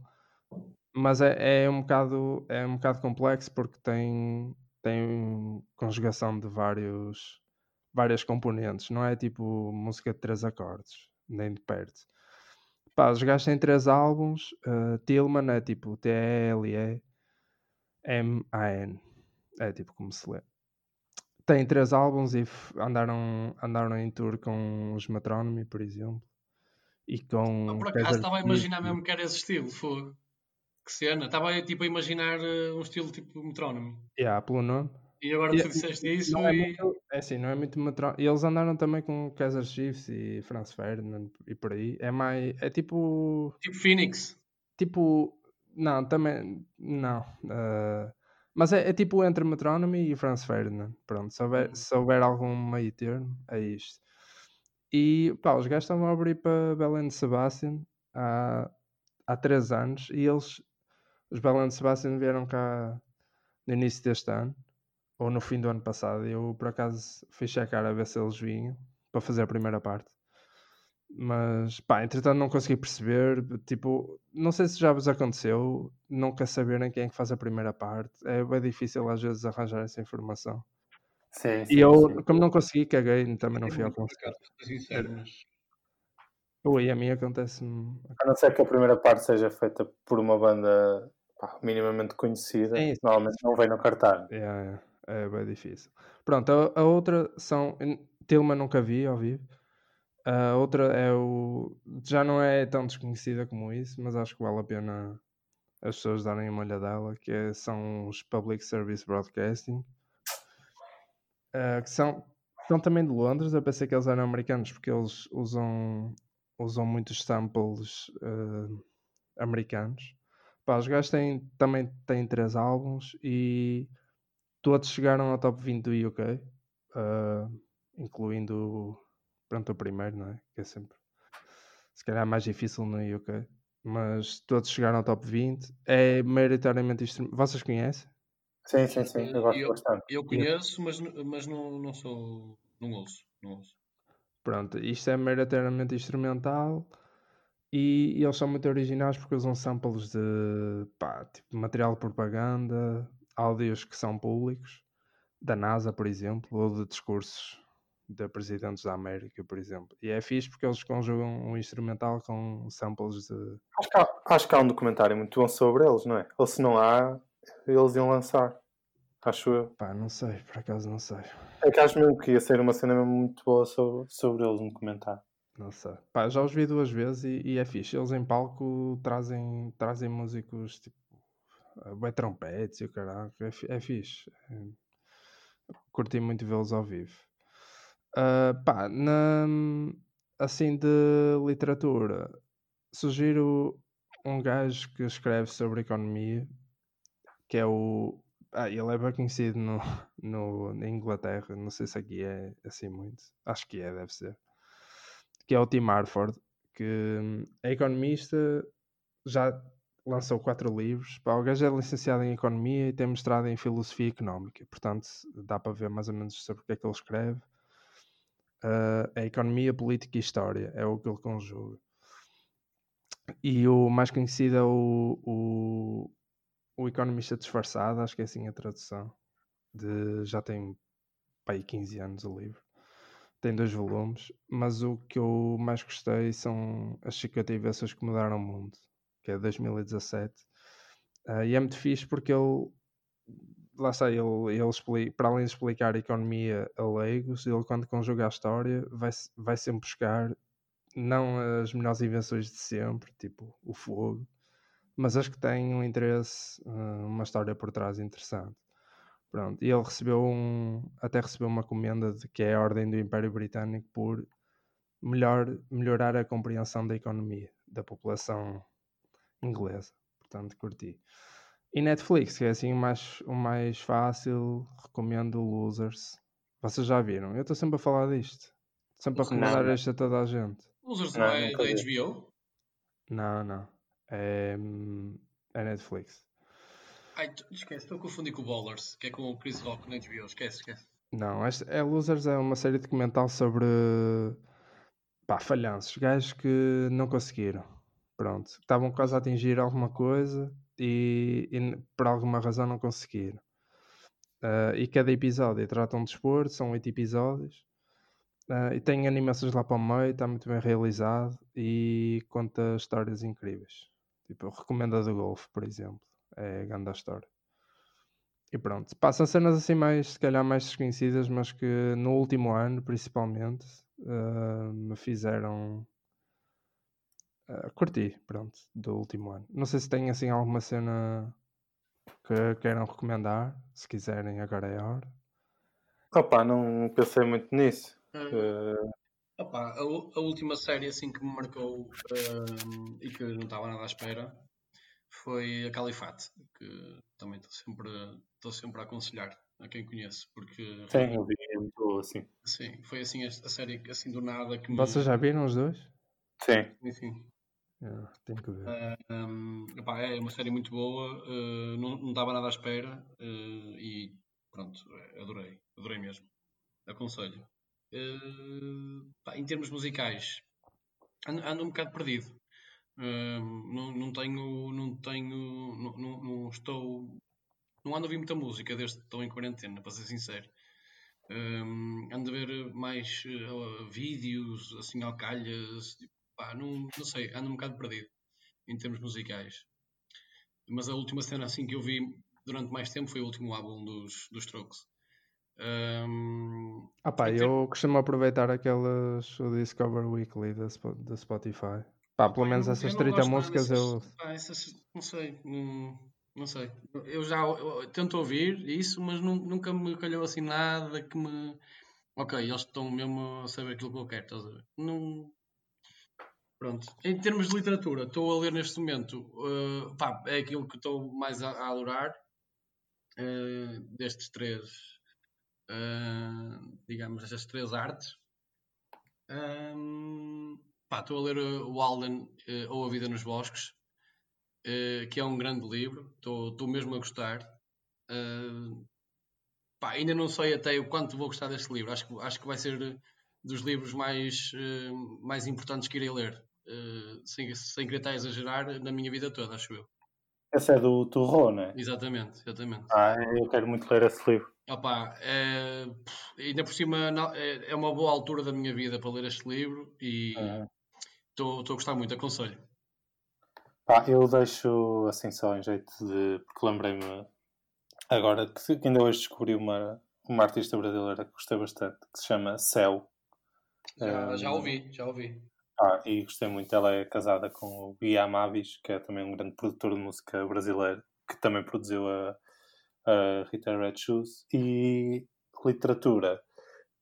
Mas é, é, um bocado, é um bocado complexo porque tem, tem conjugação de vários várias componentes, não é tipo música de três acordes, nem de perto. Pá, os gajos têm três álbuns, uh, Tillman é tipo T-E-L-E-M-A-N, é tipo como se lê. Tem três álbuns e andaram, andaram em tour com os Metronomy, por exemplo. E com. Não, por acaso estava a imaginar mesmo que era esse estilo, foi. Que cena, estava tipo a imaginar uh, um estilo tipo Metronomy. Yeah, pelo nome. E agora tu disseste isso é e... Muito, é assim, não é muito matro... E eles andaram também com Kaiser Chiefs e Franz Ferdinand e por aí. É mais... É tipo... Tipo Phoenix. Tipo... Não, também... Não. Uh... Mas é, é, tipo entre Metronomy e Franz Ferdinand. Pronto, se houver, uhum. se houver algum meio termo, é isto. E pá, os gajos estavam a abrir para Belen Sebastian há, há três anos e eles, os Belen Sebastian vieram cá no início deste ano ou no fim do ano passado. Eu por acaso fui checar a ver se eles vinham para fazer a primeira parte. Mas pá, entretanto não consegui perceber. Tipo, não sei se já vos aconteceu nunca saberem quem é que faz a primeira parte. É bem difícil às vezes arranjar essa informação. Sim, sim, e eu, sim. como não consegui, caguei, também não fui ao concerto. Ui, a mim acontece-me. A não ser que a primeira parte seja feita por uma banda pá, minimamente conhecida, sim, normalmente não vem no cartaz. Yeah, yeah é bem difícil. Pronto, a, a outra são. Tilma nunca vi ao vivo. A outra é o. Já não é tão desconhecida como isso, mas acho que vale a pena as pessoas darem uma olhadela, que é, são os Public Service Broadcasting, uh, que são, são também de Londres. Eu pensei que eles eram americanos porque eles usam, usam muitos samples uh, americanos. Pá, os gajos têm, também têm três álbuns e todos chegaram ao top 20 do UK, uh, ah, incluindo pronto, o primeiro, não é? Que é sempre se calhar mais difícil no UK, mas todos chegaram ao top 20. É maioritariamente isto. Vocês conhecem? Sim, sim, sim, eu gosto eu, bastante. Eu conheço, mas, mas não, não sou. Não ouço, não ouço. Pronto, isto é maioritariamente instrumental e, e, eles são muito originais porque usam samples de pá, tipo, material de propaganda, áudios que são públicos, da NASA, por exemplo, ou de discursos de presidentes da América, por exemplo. E é fixe porque eles conjugam um instrumental com samples de. Acho que, há, acho que há um documentário muito bom sobre eles, não é? Ou se não há, eles iam lançar. Acho eu. Pá, não sei, por acaso não sei. É que acho mesmo que ia ser uma cena muito boa sobre, sobre eles no documentário. Não sei. Pá, já os vi duas vezes e, e, é fixe. Eles em palco trazem, trazem músicos tipo Vai trompetes e o caralho. É, é fixe. Curti muito vê-los ao vivo. Uh, pá, na, assim de literatura, sugiro um gajo que escreve sobre economia, que é o. Ah, ele é bem conhecido no, no, na Inglaterra, não sei se aqui é assim muito, acho que é, deve ser. Que é o Tim Harford, que é economista, já lançou quatro livros. Pá, o gajo é licenciado em Economia e tem mestrado em Filosofia Económica. Portanto, dá para ver mais ou menos sobre o que é que ele escreve. Uh, é Economia, Política e História. É o que ele conjuga. E o mais conhecido é o, o, o Economista Disfarçado, acho que é assim a tradução. De, já tem pá, aí 15 anos o livro. Tem dois volumes, mas o que eu mais gostei são as 50 invenções que mudaram o mundo que é 2017. Uh, ah, e é muito fixe porque ele, lá está, ele, ele explica, para além de explicar a economia a leigos, ele quando conjuga a história vai, vai sempre buscar não as melhores invenções de sempre, tipo o fogo, mas as que têm um interesse, uh, uma história por trás interessante. Pronto, e ele recebeu um, até recebeu uma comenda de que é a Ordem do Império Britânico por melhor, melhorar a compreensão da economia da população inglesa. Portanto, curti. E Netflix, que é assim o mais, o mais fácil, recomendo Losers. Vocês já viram? Eu estou sempre a falar disto. Sempre a recomendar não, isto a toda a gente. Losers não, não é da HBO? Não, não. É, é Netflix. Ai, esquece, estou a confundir com o Ballers, que é com o Chris Rock na HBO. Esquece, esquece. Não, este, é Losers é uma série documental sobre pá, falhanços, gajos que não conseguiram Pronto, estavam quase a atingir alguma coisa e, e por alguma razão não conseguiram. Uh, e cada episódio trata um desporto, são oito episódios. Uh, e tem animações lá para o meio, está muito bem realizado e conta histórias incríveis. Tipo, recomendo a do Golf, por exemplo. É a grande história. E pronto, passam cenas assim mais, se calhar mais desconhecidas, mas que no último ano, principalmente, uh, me fizeram Uh, curti, pronto, do último ano. Não sei se tem assim alguma cena que queiram recomendar. Se quiserem, agora é a hora. Opa, não pensei muito nisso. Uh... Opa, a, a, última série assim que me marcou uh, e que não estava nada à espera foi a Califate, que também estou sempre, estou sempre a aconselhar a quem conhece, porque Sim, eu vi, é muito boa, sim. Foi assim a, a série assim do nada que me... Vocês já viram os dois? Sim. Sim, sim. É, tem que ver. Uh, um, epá, é uma série muito boa, uh, não, dava nada à espera uh, e pronto, adorei, adorei mesmo. Aconselho. Pá, em termos musicais, ando, ando, um bocado perdido. não, não tenho, não tenho, não, não, não, estou, não ando a ouvir muita música desde que estou em quarentena, para ser sincero. Um, ando a ver mais vídeos, assim, alcalhas, tipo, pá, não, não sei, ando um bocado perdido em termos musicais. Mas a última cena assim que eu vi durante mais tempo foi o último álbum dos, dos Strokes. Um, ah pá, eu costumo aproveitar aquelas o Discover Weekly da, da Spotify. Pá, pelo menos essas 30 músicas dessas, eu. Pá, essas, não sei, não, não sei. Eu já eu tento ouvir isso, mas não, nunca me calhou assim nada que me. Ok, eles estão mesmo a saber aquilo que eu quero, estás a ver? Não, Pronto. Em termos de literatura, estou a ler neste momento, uh, pá, é aquilo que estou mais a, a adorar uh, destes três, uh, digamos, destas três artes. Um, pá, estou a ler o Alden ou A Vida nos Bosques, que é um grande livro, estou, estou mesmo a gostar. Pá, ainda não sei até o quanto vou gostar deste livro, acho que, acho que vai ser dos livros mais, mais importantes que irei ler uh, sem, sem querer estar a exagerar, na minha vida toda, acho eu. Essa é do Turro, não é? Exatamente, exatamente. Ah, eu quero muito ler esse livro. Opa, é, ainda por cima é, é, uma boa altura da minha vida para ler este livro e estou uhum. a gostar muito, aconselho. Pá, eu deixo assim só em jeito de. porque lembrei-me agora que ainda hoje descobri uma, uma artista brasileira que gostei bastante, que se chama Céu. Já, um, já ouvi, já ouvi. Ah, e gostei muito. Ela é casada com o Gui Amavis, que é também um grande produtor de música brasileiro, que também produziu a, a Rita Red Shoes. E literatura.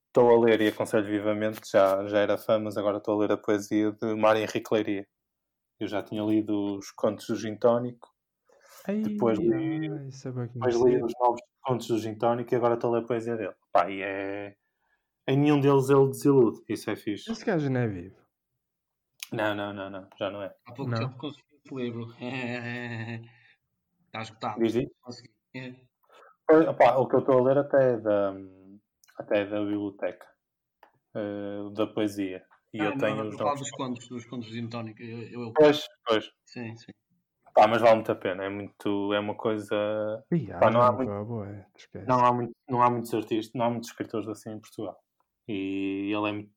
estou a ler e aconselho vivamente, já, já era fã, mas agora estou a ler a poesia de Mário Henrique Leiria. Eu já tinha lido os contos do Gintónico, Ai, Depois li- é depois li os novos contos do Gintónico e agora estou a ler a poesia dele. Pá, e é. Em nenhum deles ele desilude, isso é fixe. Esse gajo não é vivo. Não, não, não, não, já não é. Há pouco Não. tempo consegui esse livro. Está esgotado. Diz isso? Consegui. É. Opá, o que eu estou a ler até é da, até é da biblioteca, eh, da poesia. E Ah, eu não, tenho não, os novos. dos contos, dos contos de Zintónica. Eu, eu, eu- Pois, pois. Sim, sim. Pá, mas vale muito a pena. É muito, é uma coisa. Ih, Pá, não há muito- boa, esquece. Não há, muito, não há muitos artistas, não há muitos escritores assim em Portugal. E ele é, muito-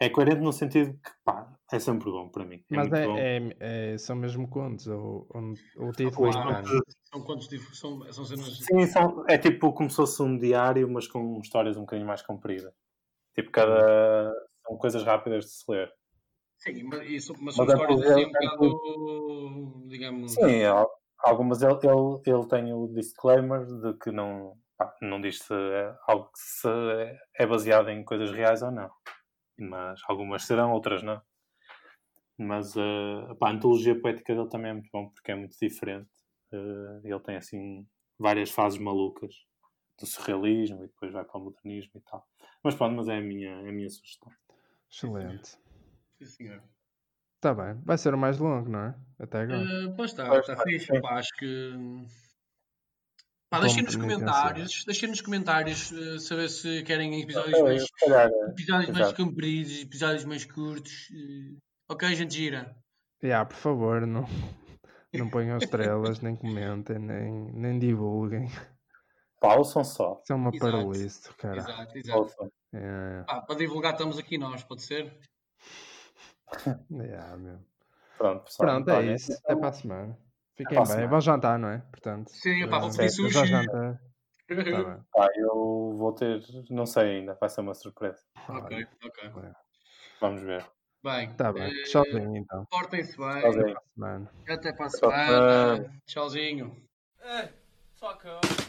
é coerente no sentido que, pá, é sempre bom para mim. É Mas é, bom. é- é- são mesmo contos, ou, ou, ou é. São contos dif- são, são cenas. Sim, são, é tipo como se fosse um diário, mas com histórias um bocadinho mais compridas. Tipo, cada. São coisas rápidas de se ler. Sim, mas, isso, mas são Mas é histórias assim um é bocado. Digamos. Sim, al- algumas ele, ele, ele tem o disclaimer de que não, não diz se é algo que se é baseado em coisas reais ou não. Mas algumas serão, outras não. Mas eh, pá, a antologia poética dele também é muito bom porque é muito diferente. Eh, ele tem assim várias fases malucas do surrealismo e depois vai para o modernismo e tal. Mas pronto, mas é a minha, é a minha sugestão. Excelente. Sim, senhor. Está bem. Vai ser o mais longo, não é? Até agora. Eh, pois está, está fixe. Pá, acho que. Pá, deixem nos comentários, deixem nos comentários eh, saber se querem episódios mais, calhar, eh, episódios mais compridos, episódios mais curtos. eh. Ok, gente gira. Yeah, por favor, não, não ponham estrelas, nem comentem, nem, nem divulguem. pá, ouçam só. Isso é uma paralice, cara. Exato, exato. Ouçam. É, Pá, para divulgar estamos aqui nós, pode ser? yeah, meu. Pronto, pessoal. Pronto, é Olha, isso. então- Até para a semana. Fiquem bem. Vão jantar, não é? Portanto. Sim, pá, vou eh, pedir já sushi. Tá. Pá, eu vou ter, não sei ainda, vai ser uma surpresa. ok, ok. Vamos ver. Bem, Tá bem. eh, Tchauzinho então. portem-se bem. Tchauzinho. Semana. Até para a semana. Tchauzinho. Hey, fuck off.